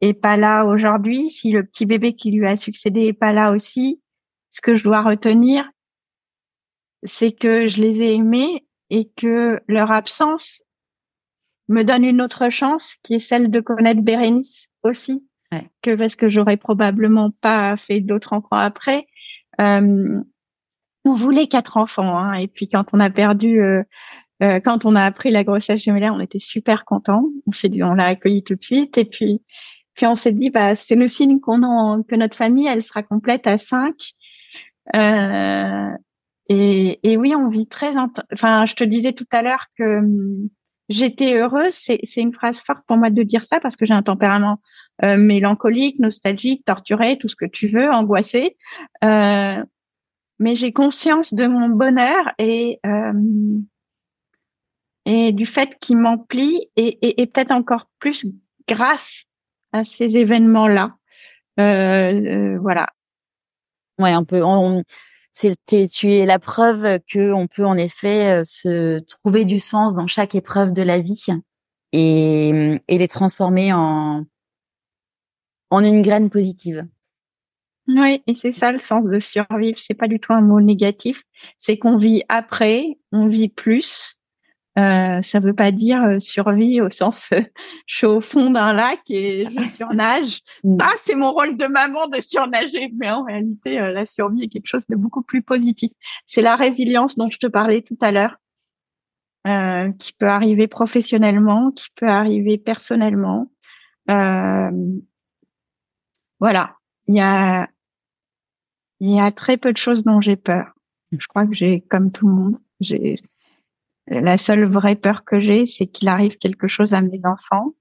est pas là aujourd'hui, si le petit bébé qui lui a succédé est pas là aussi, ce que je dois retenir, c'est que je les ai aimés et que leur absence me donne une autre chance qui est celle de connaître Bérénice aussi. Que parce que j'aurais probablement pas fait d'autres enfants après. Euh, on voulait quatre enfants, hein, et puis quand on a perdu, euh, euh, quand on a appris la grossesse gémellaire, on était super contents. On s'est dit, on l'a accueilli tout de suite, et puis puis on s'est dit, bah, c'est le signe qu'on que notre famille, elle sera complète à cinq. Euh, et, et, oui, on vit très. Enfin, je te disais tout à l'heure que hum, j'étais heureuse. C'est, une phrase forte pour moi de dire ça parce que j'ai un tempérament euh, mélancolique, nostalgique, torturé, tout ce que tu veux, angoissé. Euh, mais j'ai conscience de mon bonheur et euh, et du fait qu'il m'emplit et, et, et peut-être encore plus grâce à ces événements-là. Euh, euh, voilà. Ouais, on peut. On, c'est, tu es la preuve que on peut en effet euh, se trouver du sens dans chaque épreuve de la vie et, et les transformer en en une graine positive. Oui, et c'est ça le sens de survivre. C'est pas du tout un mot négatif. C'est qu'on vit après, on vit plus, euh, ça veut pas dire euh, survie au sens euh, je suis au fond d'un lac et je surnage. Mm. ah, c'est mon rôle de maman de surnager, mais en réalité, euh, la survie est quelque chose de beaucoup plus positif. C'est la résilience dont je te parlais tout à l'heure, qui peut arriver professionnellement, qui peut arriver personnellement. voilà, il y a il y a très peu de choses dont j'ai peur. Je crois que j'ai, comme tout le monde, j'ai la seule vraie peur que j'ai, c'est qu'il arrive quelque chose à mes enfants.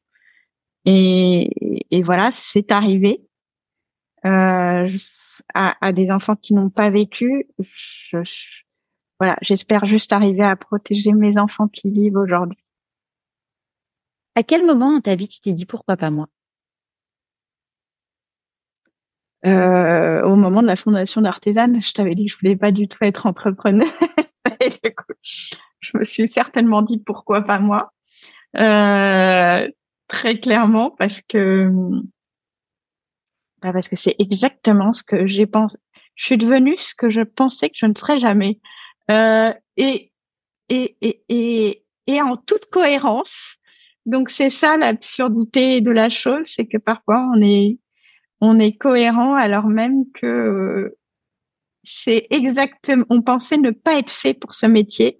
Et, et voilà, c'est arrivé euh, à, à, des enfants qui n'ont pas vécu. Je, voilà, j'espère juste arriver à protéger mes enfants qui vivent aujourd'hui. À quel moment dans ta vie tu t'es dit pourquoi pas moi? Euh, Au moment de la fondation d'Artisan, je t'avais dit que je voulais pas du tout être entrepreneur. je me suis certainement dit pourquoi pas moi. Euh, très clairement parce que bah, parce que c'est exactement ce que j'ai pensé. Je suis devenue ce que je pensais que je ne serais jamais. Euh, et, et, et, et, et en toute cohérence, donc c'est ça l'absurdité de la chose, c'est que parfois on est on est cohérent alors même que euh, c'est exactement on pensait ne pas être fait pour ce métier.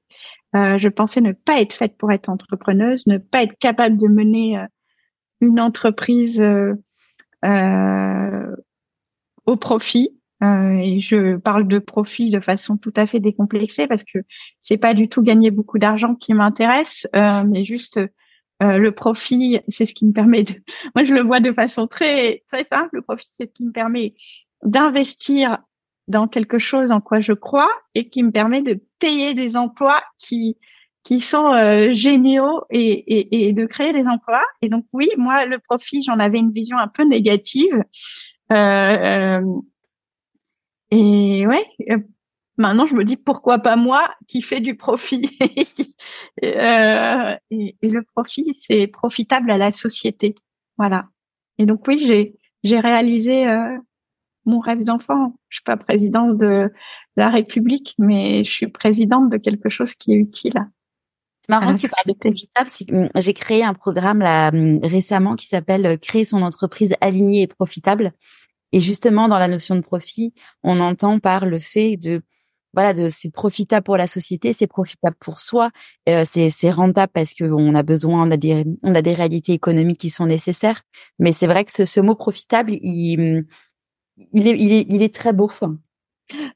Euh, je pensais ne pas être faite pour être entrepreneuse, ne pas être capable de mener euh, une entreprise euh, euh au profit. et je parle de profit de façon tout à fait décomplexée parce que c'est pas du tout gagner beaucoup d'argent qui m'intéresse, mais juste le profit, c'est ce qui me permet de, moi je le vois de façon très très simple. Le profit, c'est ce qui me permet d'investir dans quelque chose en quoi je crois et qui me permet de payer des emplois qui qui sont euh, géniaux et, et, et, de créer des emplois. Et donc oui, moi le profit, j'en avais une vision un peu négative. Euh, euh et ouais, Maintenant, je me dis pourquoi pas moi qui fais du profit. euh, et, et, le profit, c'est profitable à la société. Voilà. Et donc oui, j'ai j'ai réalisé euh, mon rêve d'enfant. Je suis pas présidente de la République, mais je suis présidente de quelque chose qui est utile. C'est marrant que tu parles de profitable. Hum, j'ai créé un programme là hum, récemment qui s'appelle euh, Créer son entreprise alignée et profitable. Et justement, dans la notion de profit, on entend par le fait de voilà, de c'est profitable pour la société, c'est profitable pour soi, euh, c'est c'est rentable parce qu'on a besoin, on a des on a des réalités économiques qui sont nécessaires. Mais c'est vrai que ce, ce mot profitable, il il est il est il est très beau. Fin.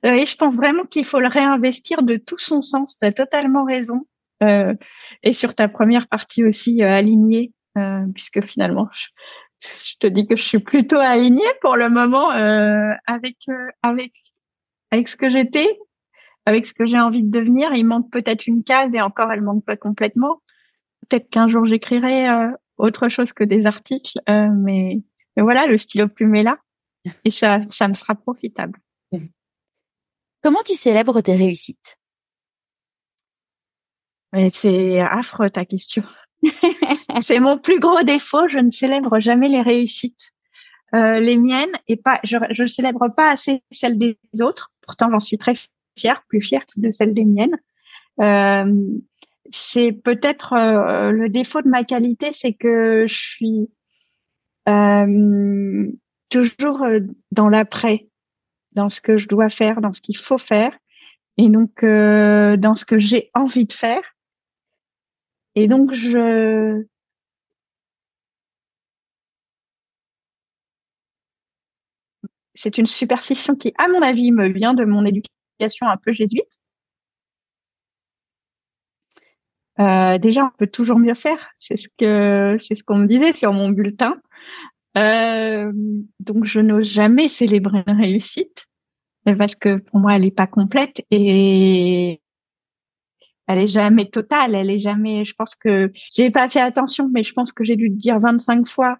Oui, je pense vraiment qu'il faut le réinvestir de tout son sens. Tu as totalement raison. Euh, et sur ta première partie aussi euh, alignée, euh, puisque finalement, je, je, te dis que je suis plutôt alignée pour le moment euh, avec euh, avec avec ce que j'étais avec ce que j'ai envie de devenir. Il manque peut-être une case et encore, elle manque pas complètement. Peut-être qu'un jour j'écrirai autre chose que des articles, mais, mais, voilà, le stylo plume est là et ça, ça me sera profitable. Comment tu célèbres tes réussites? C'est affreux ta question. c'est mon plus gros défaut. Je ne célèbre jamais les réussites. Euh, les miennes et pas, je, je célèbre pas assez celles des autres. Pourtant, j'en suis très fière, plus fière de celle des miennes. Euh, c'est peut-être euh, le défaut de ma qualité, c'est que je suis toujours dans l'après, dans ce que je dois faire, dans ce qu'il faut faire, et donc dans ce que j'ai envie de faire. Et donc je c'est une superstition qui, à mon avis, me vient de mon éducation un peu jésuite. Euh, déjà, on peut toujours mieux faire. C'est ce que c'est ce qu'on me disait sur mon bulletin. Euh, donc, je n'ose jamais célébrer une réussite parce que pour moi, elle n'est pas complète et elle est jamais totale. Elle est jamais. Je pense que j'ai pas fait attention, mais je pense que j'ai dû dire 25 fois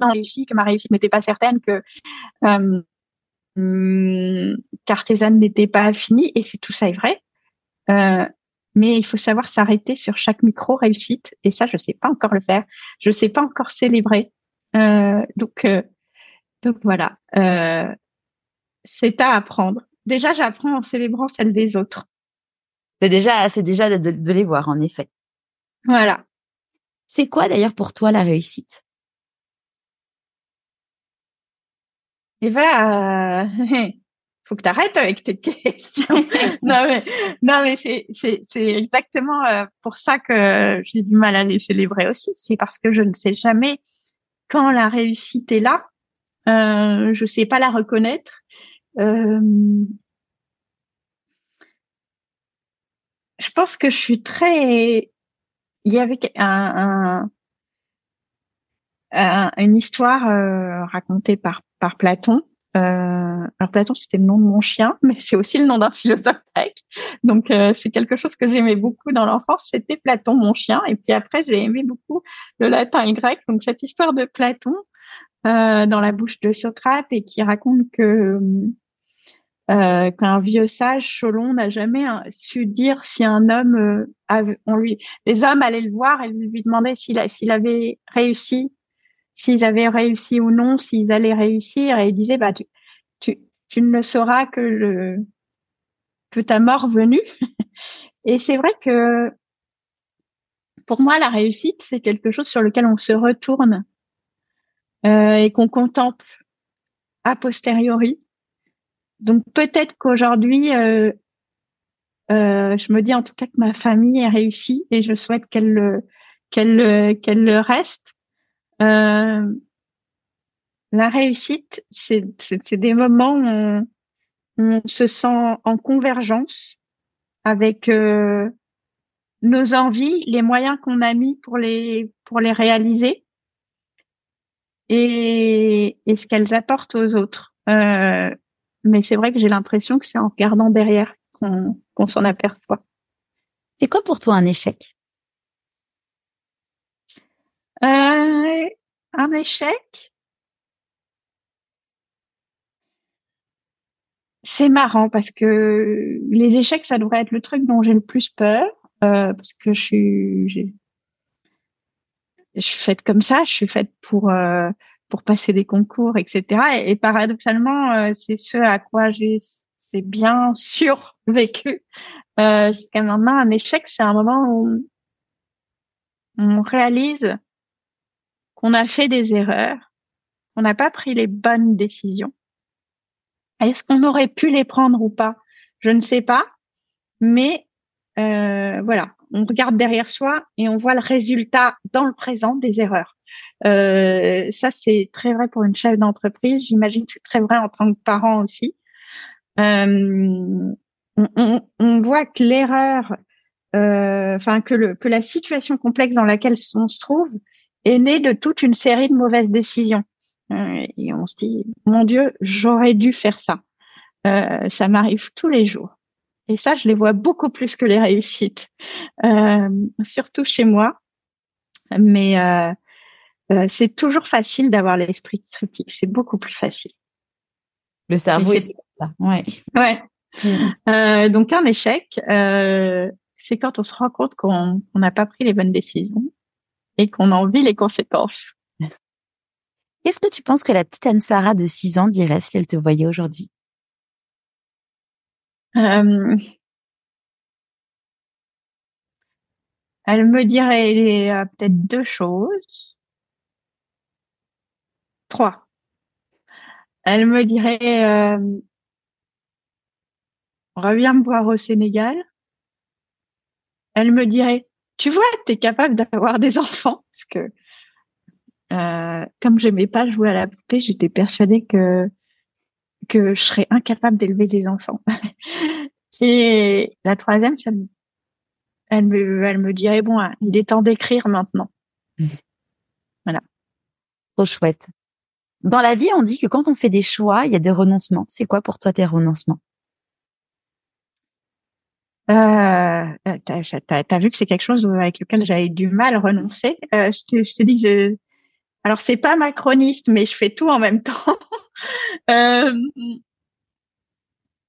non réussi que ma réussite n'était pas certaine que euh, Hum, n'était pas finie et c'est tout ça est vrai. Euh, mais il faut savoir s'arrêter sur chaque micro réussite et ça je sais pas encore le faire. Je sais pas encore célébrer. Euh, donc euh, donc voilà, euh, c'est à apprendre. Déjà j'apprends en célébrant celle des autres. C'est déjà c'est déjà de, de les voir en effet. Voilà. C'est quoi d'ailleurs pour toi la réussite? Eva, euh, faut que tu arrêtes avec tes questions. non mais non mais c'est c'est c'est exactement euh, pour ça que j'ai du mal à les célébrer aussi. C'est parce que je ne sais jamais quand la réussite est là. Euh, je sais pas la reconnaître. Euh, je pense que je suis très. Il y avait un, un, une histoire euh, racontée par par Platon. Euh, alors Platon, c'était le nom de mon chien, mais c'est aussi le nom d'un philosophe grec. Donc euh, c'est quelque chose que j'aimais beaucoup dans l'enfance. C'était Platon, mon chien. Et puis après, j'ai aimé beaucoup le latin et le grec. Donc cette histoire de Platon euh, dans la bouche de Socrate et qui raconte que euh, qu'un vieux sage Solon n'a jamais su dire si un homme, avait, on lui, les hommes allaient le voir et lui demandaient s'il avait réussi s'ils avaient réussi ou non, s'ils allaient réussir, et il disait bah tu, tu, tu ne le sauras que le que ta mort venue. et c'est vrai que pour moi, la réussite, c'est quelque chose sur lequel on se retourne euh, et qu'on contemple a posteriori. Donc peut-être qu'aujourd'hui, euh, euh, je me dis en tout cas que ma famille est réussie et je souhaite qu'elle qu'elle qu'elle le reste. Euh, la réussite, c'est des moments où on, on, se sent en convergence avec euh, nos envies, les moyens qu'on a mis pour les pour les réaliser et, et ce qu'elles apportent aux autres. Euh, mais c'est vrai que j'ai l'impression que c'est en regardant derrière qu'on qu'on s'en aperçoit. C'est quoi pour toi un échec? Euh, Un échec? C'est marrant parce que les échecs, ça devrait être le truc dont j'ai le plus peur euh, parce que je suis, je suis faite comme ça. Je suis faite pour euh, pour passer des concours, etc. Et, paradoxalement, euh, c'est ce à quoi j'ai bien survécu euh. Un échec, c'est un moment où on réalise qu'on a fait des erreurs, qu'on n'a pas pris les bonnes décisions est-ce qu'on aurait pu les prendre ou pas? Je ne sais pas, mais euh, voilà, on regarde derrière soi et on voit le résultat dans le présent des erreurs. Euh, ça, c'est très vrai pour une chef d'entreprise. J'imagine que c'est très vrai en tant que parent aussi. Euh, on, on, voit que l'erreur, enfin que, le, que la situation complexe dans laquelle on se trouve est née de toute une série de mauvaises décisions. Euh, et on se dit, mon Dieu, j'aurais dû faire ça. Euh, ça m'arrive tous les jours. Et ça, je les vois beaucoup plus que les réussites, euh, surtout chez moi. Mais euh, euh c'est toujours facile d'avoir l'esprit critique. C'est beaucoup plus facile. Le cerveau, c'est ça. Ouais. Ouais. Mm. Euh, donc un échec, c'est quand on se rend compte qu'on n'a pas pris les bonnes décisions et qu'on en vit les conséquences. Qu'est-ce que tu penses que la petite Anne-Sara de 6 ans dirait si elle te voyait aujourd'hui? Euh, Elle me dirait euh, peut-être deux choses. Trois. Elle me dirait euh, reviens me voir au Sénégal. Elle me dirait tu vois, tu es capable d'avoir des enfants parce que euh, comme j'aimais pas jouer à la poupée, j'étais persuadée que que je serais incapable d'élever des enfants. Et la troisième, ça me, elle me, elle me dirait bon, hein, il est temps d'écrire maintenant. voilà. Trop chouette. Dans la vie, on dit que quand on fait des choix, il y a des renoncements. C'est quoi pour toi tes renoncements? Euh, t'as, as, vu que c'est quelque chose avec lequel j'avais du mal à renoncer. Euh, je, te, je te dis que je, alors c'est pas macroniste, mais je fais tout en même temps. euh,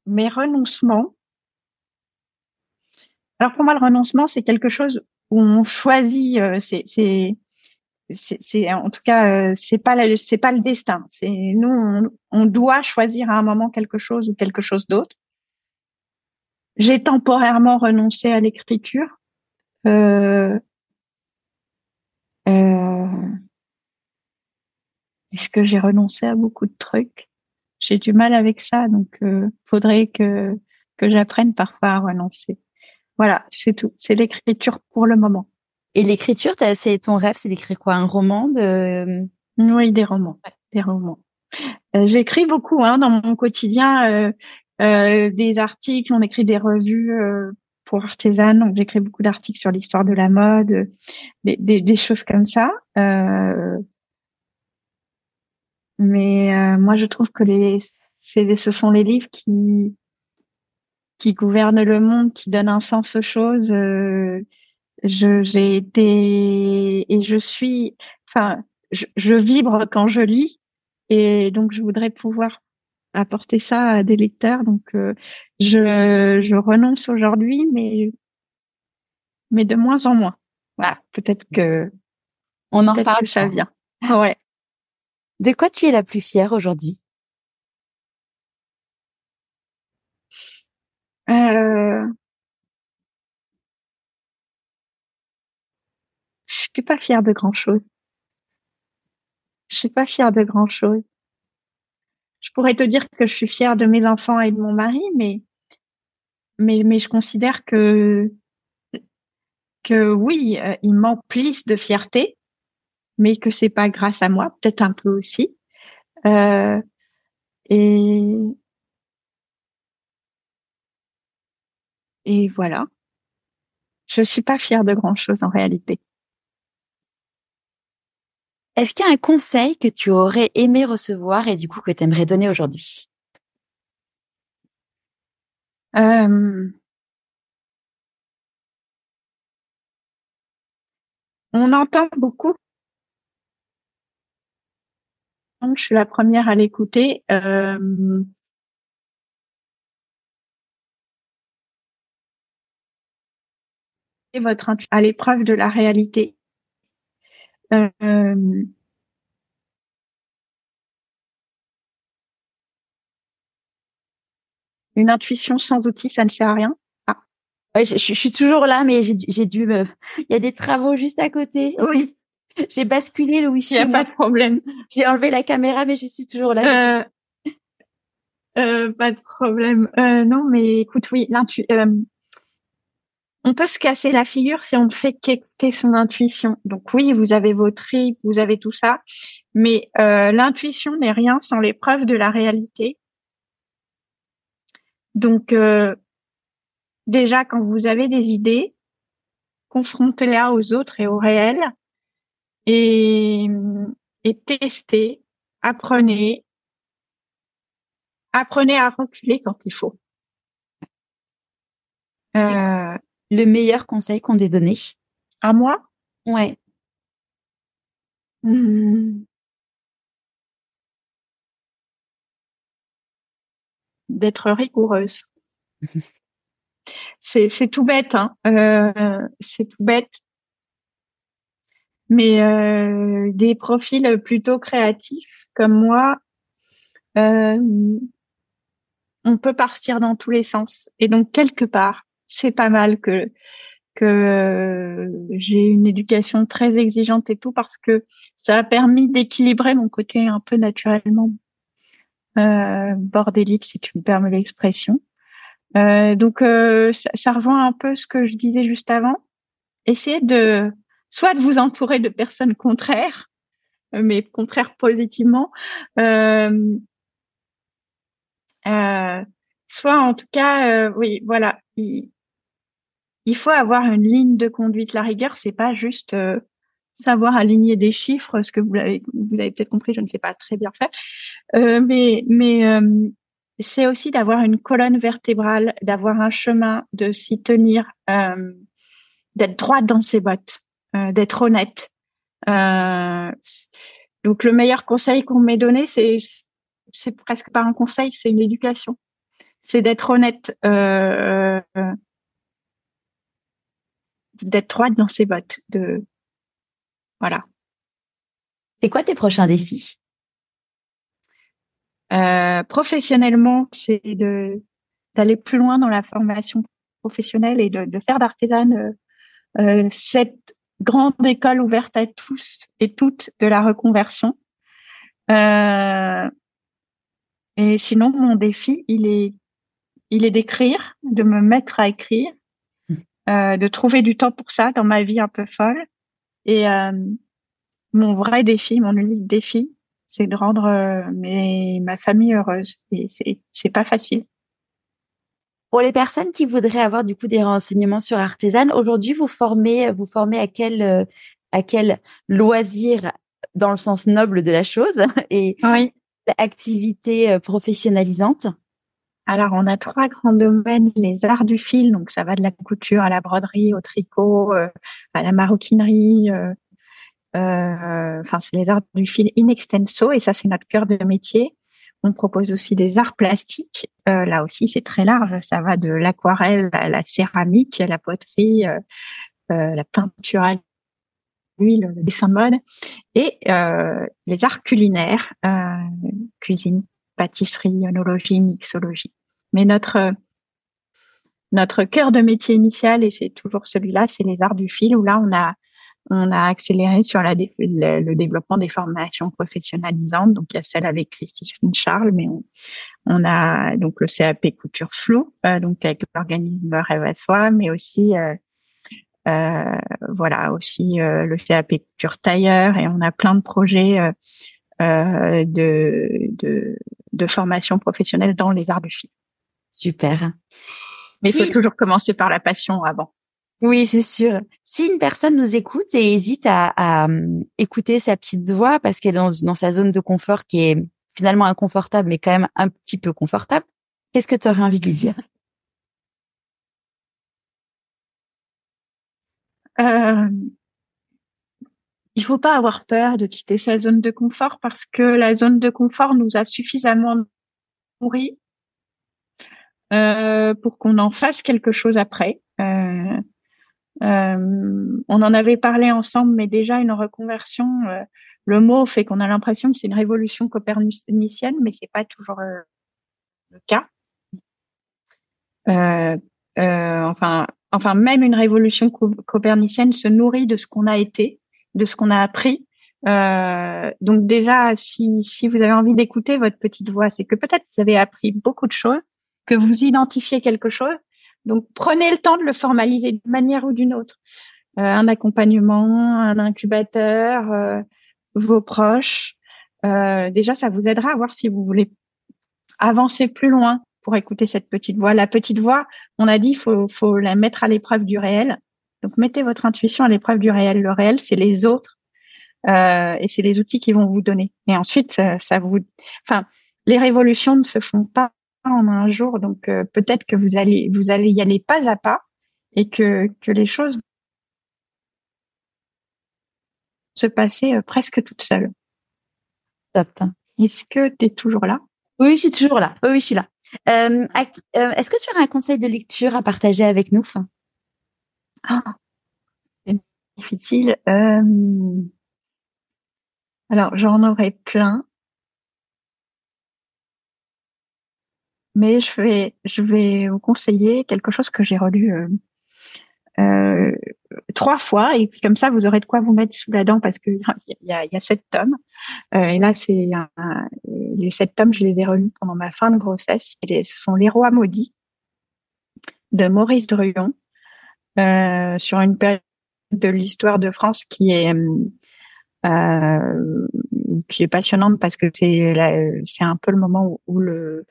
mes renoncements. Alors pour moi, le renoncement, c'est quelque chose où on choisit. Euh, c'est, c'est, en tout cas, euh, c'est pas c'est pas le destin. C'est nous, on, doit choisir à un moment quelque chose ou quelque chose d'autre. J'ai temporairement renoncé à l'écriture. Euh, euh, est-ce que j'ai renoncé à beaucoup de trucs? J'ai du mal avec ça, donc euh, faudrait que que j'apprenne parfois à renoncer. Voilà, c'est tout. C'est l'écriture pour le moment. Et l'écriture, c'est ton rêve, c'est d'écrire quoi? Un roman de Oui, des romans, des romans. Euh, j'écris beaucoup hein, dans mon quotidien, euh, euh, des articles, on écrit des revues euh, pour artisanes, donc j'écris beaucoup d'articles sur l'histoire de la mode, des, des, des choses comme ça. Euh, mais euh, moi, je trouve que les, ce sont les livres qui qui gouvernent le monde, qui donnent un sens aux choses. Euh, j'ai été et je suis, enfin, je, je, vibre quand je lis, et donc je voudrais pouvoir apporter ça à des lecteurs. Donc euh, je je renonce aujourd'hui, mais mais de moins en moins. Voilà, peut-être que on en reparle. Ça vient. Ouais. De quoi tu es la plus fière aujourd'hui? Euh... suis pas fière de grand chose. Je suis pas fière de grand chose. Je pourrais te dire que je suis fière de mes enfants et de mon mari, mais mais mais je considère que que oui, euh, ils m'emplissent de fierté, mais que c'est pas grâce à moi, peut-être un peu aussi. Euh, et et voilà. Je suis pas fière de grand chose en réalité. Est-ce qu'il y a un conseil que tu aurais aimé recevoir et du coup que tu aimerais donner aujourd'hui? Euh, On entend beaucoup. Je suis la première à l'écouter. Euh, à l'épreuve de la réalité. Euh, une intuition sans outil, ça ne sert à rien? Ah. je, suis toujours là, mais j'ai dû me. Il y a des travaux juste à côté. Oui. J'ai basculé le wifi. Il n'y a pas de problème. J'ai enlevé la caméra, mais je suis toujours là. Euh, euh, pas de problème. Euh, non, mais écoute, oui, l'intu on peut se casser la figure si on ne fait qu'écouter son intuition. Donc oui, vous avez vos tripes, vous avez tout ça, mais euh, l'intuition n'est rien sans l'épreuve de la réalité. Donc euh, déjà, quand vous avez des idées, confrontez-les aux autres et au réel et, et testez, apprenez, apprenez à reculer quand il faut. Euh, le meilleur conseil qu'on t'ait donné À moi? Ouais. Mmh. D'être rigoureuse. c'est tout bête, hein. Euh, c'est tout bête. Mais euh, des profils plutôt créatifs comme moi, euh, on peut partir dans tous les sens. Et donc quelque part, c'est pas mal que que j'ai une éducation très exigeante et tout parce que ça a permis d'équilibrer mon côté un peu naturellement euh, bordélique si tu me permets l'expression. Euh, donc euh, ça, ça, rejoint un peu ce que je disais juste avant. Essayez de soit de vous entourer de personnes contraires, mais contraires positivement, euh, euh, soit en tout cas, oui, voilà, il faut avoir une ligne de conduite. La rigueur, c'est pas juste euh, savoir aligner des chiffres, ce que vous avez, peut-être compris, je ne sais pas très bien faire, euh, mais euh, c'est aussi d'avoir une colonne vertébrale, d'avoir un chemin, de s'y tenir, d'être droit dans ses bottes, d'être honnête. donc le meilleur conseil qu'on m'ait donné, c'est presque pas un conseil, c'est une éducation. C'est d'être honnête. D'être droite dans ses bottes. De voilà. C'est quoi tes prochains défis? Euh, Professionnellement, c'est de d'aller plus loin dans la formation professionnelle et de, de faire d'artisan euh, euh, cette grande école ouverte à tous et toutes de la reconversion. Euh, et sinon, mon défi, il est, il est d'écrire, de me mettre à écrire euh, de trouver du temps pour ça dans ma vie un peu folle. Et euh, mon vrai défi, mon unique défi, c'est de rendre euh, mes, ma famille heureuse. Et c'est c'est pas facile. Pour les personnes qui voudraient avoir du coup des renseignements sur Artisan, aujourd'hui vous formez vous formez à quel à quel loisir dans le sens noble de la chose et oui. activité professionnalisante? Alors, on a trois grands domaines les arts du fil, donc ça va de la couture à la broderie, au tricot, euh, à la maroquinerie. Euh, euh, enfin, c'est les arts du fil in extenso, et ça, c'est notre cœur de métier. On propose aussi des arts plastiques. là aussi, c'est très large. Ça va de l'aquarelle à la céramique, à la poterie, la peinture à l'huile, le dessin de mode, et les arts culinaires, cuisine, pâtisserie, œnologie, mixologie. Mais notre notre cœur de métier initial, et c'est toujours celui-là, c'est les arts du fil, où là on a on a accéléré sur la, le, développement des formations professionnalisantes. Donc, il y a celle avec Christine Charles, mais on, on a donc le CAP Couture Floue, euh, donc avec l'organisme Rêve à Soi, mais aussi euh, euh, voilà aussi euh, le CAP Couture Tailleur, et on a plein de projets euh, de, de, de formation professionnelle dans les arts du fil. Super. Mais il faut toujours commencer par la passion avant. Oui, c'est sûr. Si une personne nous écoute et hésite à, à écouter sa petite voix parce qu'elle est dans, dans sa zone de confort qui est finalement inconfortable, mais quand même un petit peu confortable, qu'est-ce que tu aurais envie de lui dire? Euh, Il faut pas avoir peur de quitter sa zone de confort parce que la zone de confort nous a suffisamment nourri euh, pour qu'on en fasse quelque chose après. Euh, euh, on en avait parlé ensemble, mais déjà une reconversion, euh, le mot fait qu'on a l'impression que c'est une révolution copernicienne, mais c'est pas toujours euh, le cas. enfin, enfin, même une révolution copernicienne se nourrit de ce qu'on a été, de ce qu'on a appris. donc déjà, si, si vous avez envie d'écouter votre petite voix, c'est que peut-être vous avez appris beaucoup de choses, que vous identifiez quelque chose, donc, prenez le temps de le formaliser d'une manière ou d'une autre. Euh, un accompagnement, un incubateur, euh, vos proches. Euh, déjà, ça vous aidera à voir si vous voulez avancer plus loin pour écouter cette petite voix. La petite voix, on a dit, faut, faut la mettre à l'épreuve du réel. Donc, mettez votre intuition à l'épreuve du réel. Le réel, c'est les autres et c'est les outils qui vont vous donner. Et ensuite, ça, ça vous, enfin, les révolutions ne se font pas en un jour. Donc euh, peut-être que vous allez vous allez y aller pas à pas et que que les choses se passer euh, presque toutes seules. Top. Est-ce que tu es toujours là? Oui, je suis toujours là. Oui, je suis là. Euh, Est-ce que tu aurais un conseil de lecture à partager avec nous Ah, c'est difficile. Euh... Alors, j'en aurais plein. mais je vais, je vais vous conseiller quelque chose que j'ai relu euh, euh, trois fois et puis comme ça vous aurez de quoi vous mettre sous la dent parce que il y a, y a sept tomes et là c'est les sept tomes je les ai relus pendant ma fin de grossesse ce sont les rois maudits de Maurice Druon euh, sur une période de l'histoire de France qui est euh, qui est passionnante parce que c'est c'est un peu le moment où, le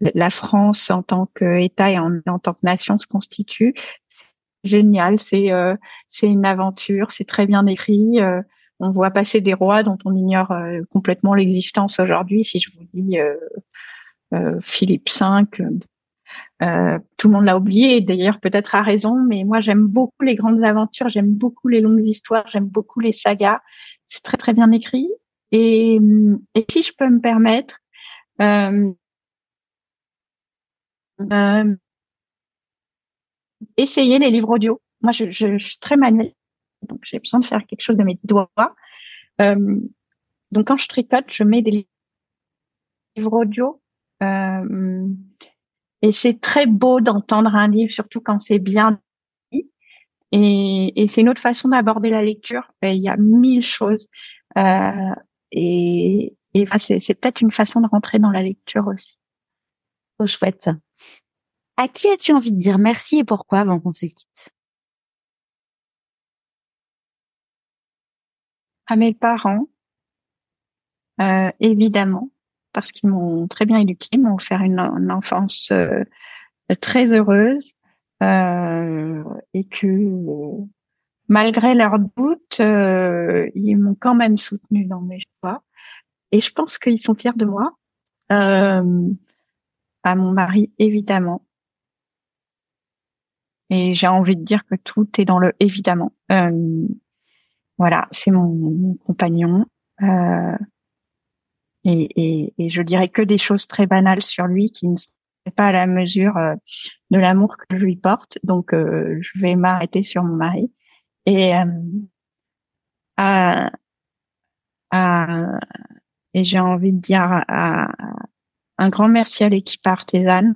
la France en tant qu'État et en, tant que nation se constitue. Génial, c'est euh, c'est une aventure, c'est très bien écrit. Euh, on voit passer des rois dont on ignore euh, complètement l'existence aujourd'hui. Si je vous dis Philippe V, tout le monde l'a oublié, d'ailleurs peut-être à raison, mais moi j'aime beaucoup les grandes aventures, j'aime beaucoup les longues histoires, j'aime beaucoup les sagas. C'est très très bien écrit. Et, et si je peux me permettre, euh, euh, essayer les livres audio. Moi, je, je, je suis très manuelle, donc j'ai besoin de faire quelque chose de mes doigts. Euh, donc, quand je tricote, je mets des livres audio. Euh, et c'est très beau d'entendre un livre, surtout quand c'est bien dit. Et, et c'est une autre façon d'aborder la lecture. il y a mille choses. Euh, et, et c'est peut-être une façon de rentrer dans la lecture aussi. Trop chouette. À qui as-tu envie de dire merci et pourquoi avant qu'on se quitte? À mes parents, euh, évidemment, parce qu'ils m'ont très bien éduquée, m'ont offert une, enfance euh, très heureuse euh, et que malgré leurs doutes, ils m'ont quand même soutenue dans mes choix. Et je pense qu'ils sont fiers de moi. à mon mari, évidemment, et j'ai envie de dire que tout est dans le évidemment. Euh, voilà, c'est mon, compagnon. Euh, et, et, je dirais que des choses très banales sur lui qui ne sont pas à la mesure euh, de l'amour que je lui porte. Donc, euh, je vais m'arrêter sur mon mari. Et, à, et j'ai envie de dire à, un grand merci à l'équipe artisane.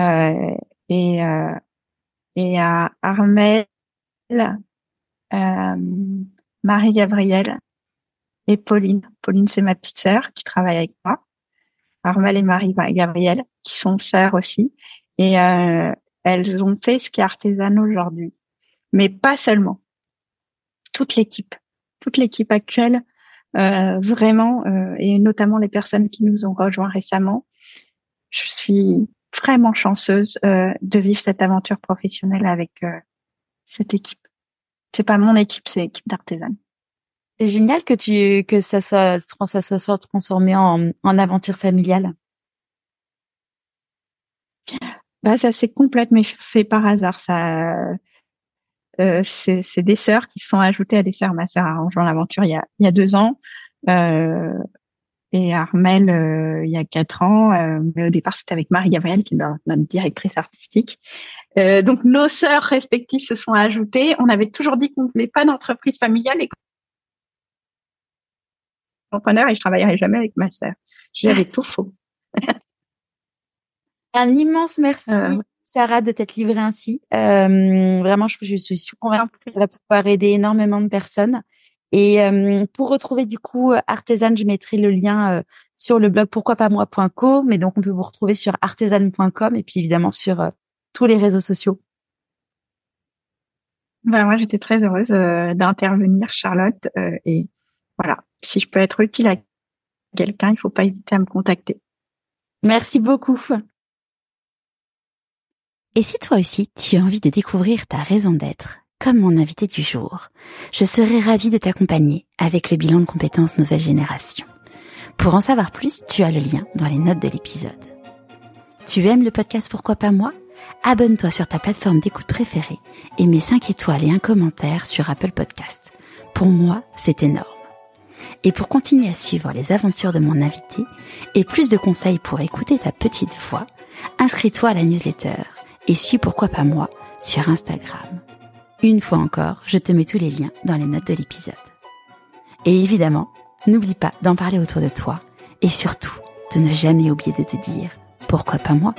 Euh, et, euh, et à Armel, euh, Marie-Gabrielle et Pauline. Pauline, c'est ma petite sœur qui travaille avec moi. Armel et Marie-Gabrielle, qui sont sœurs aussi. Et euh, elles ont fait ce qui est artisan aujourd'hui. Mais pas seulement. Toute l'équipe. Toute l'équipe actuelle, euh, vraiment, euh, et notamment les personnes qui nous ont rejoints récemment. Je suis vraiment chanceuse euh, de vivre cette aventure professionnelle avec euh, cette équipe. C'est pas mon équipe, c'est l'équipe d'artisanes. C'est génial que tu que ça soit ça soit transformé en, en aventure familiale. Bah ça s'est complètement fait par hasard. Ça, euh, c'est des sœurs qui se sont ajoutées à des sœurs. Ma sœur a rejoint l'aventure il y a il y a deux ans. Euh, et Armel euh, il y a quatre ans. Euh, mais au départ, c'était avec Marie-Gabrielle, qui est notre directrice artistique. Euh, donc, nos sœurs respectives se sont ajoutées. On avait toujours dit qu'on voulait pas d'entreprise familiale et entrepreneur et je travaillerai jamais avec ma sœur. J'avais tout faux. Un immense merci, Sarah, de t'être livrée ainsi. vraiment, je, je suis convaincue que ça va pouvoir aider énormément de personnes. Et euh, pour retrouver du coup Artisan, je mettrai le lien euh, sur le blog pourquoi pas moi.co, mais donc on peut vous retrouver sur artisan.com et puis évidemment sur euh, tous les réseaux sociaux. Ben moi j'étais très heureuse d'intervenir Charlotte et voilà, si je peux être utile à quelqu'un, il faut pas hésiter à me contacter. Merci beaucoup. Et si toi aussi tu as envie de découvrir ta raison d'être comme mon invité du jour, je serai ravie de t'accompagner avec le bilan de compétences nouvelle génération. Pour en savoir plus, tu as le lien dans les notes de l'épisode. Tu aimes le podcast Pourquoi pas moi? Abonne-toi sur ta plateforme d'écoute préférée et mets 5 étoiles et un commentaire sur Apple Podcast. Pour moi, c'est énorme. Et pour continuer à suivre les aventures de mon invité et plus de conseils pour écouter ta petite voix, inscris-toi à la newsletter et suis Pourquoi pas moi sur Instagram. Une fois encore, je te mets tous les liens dans les notes de l'épisode. Et évidemment, n'oublie pas d'en parler autour de toi et surtout de ne jamais oublier de te dire pourquoi pas moi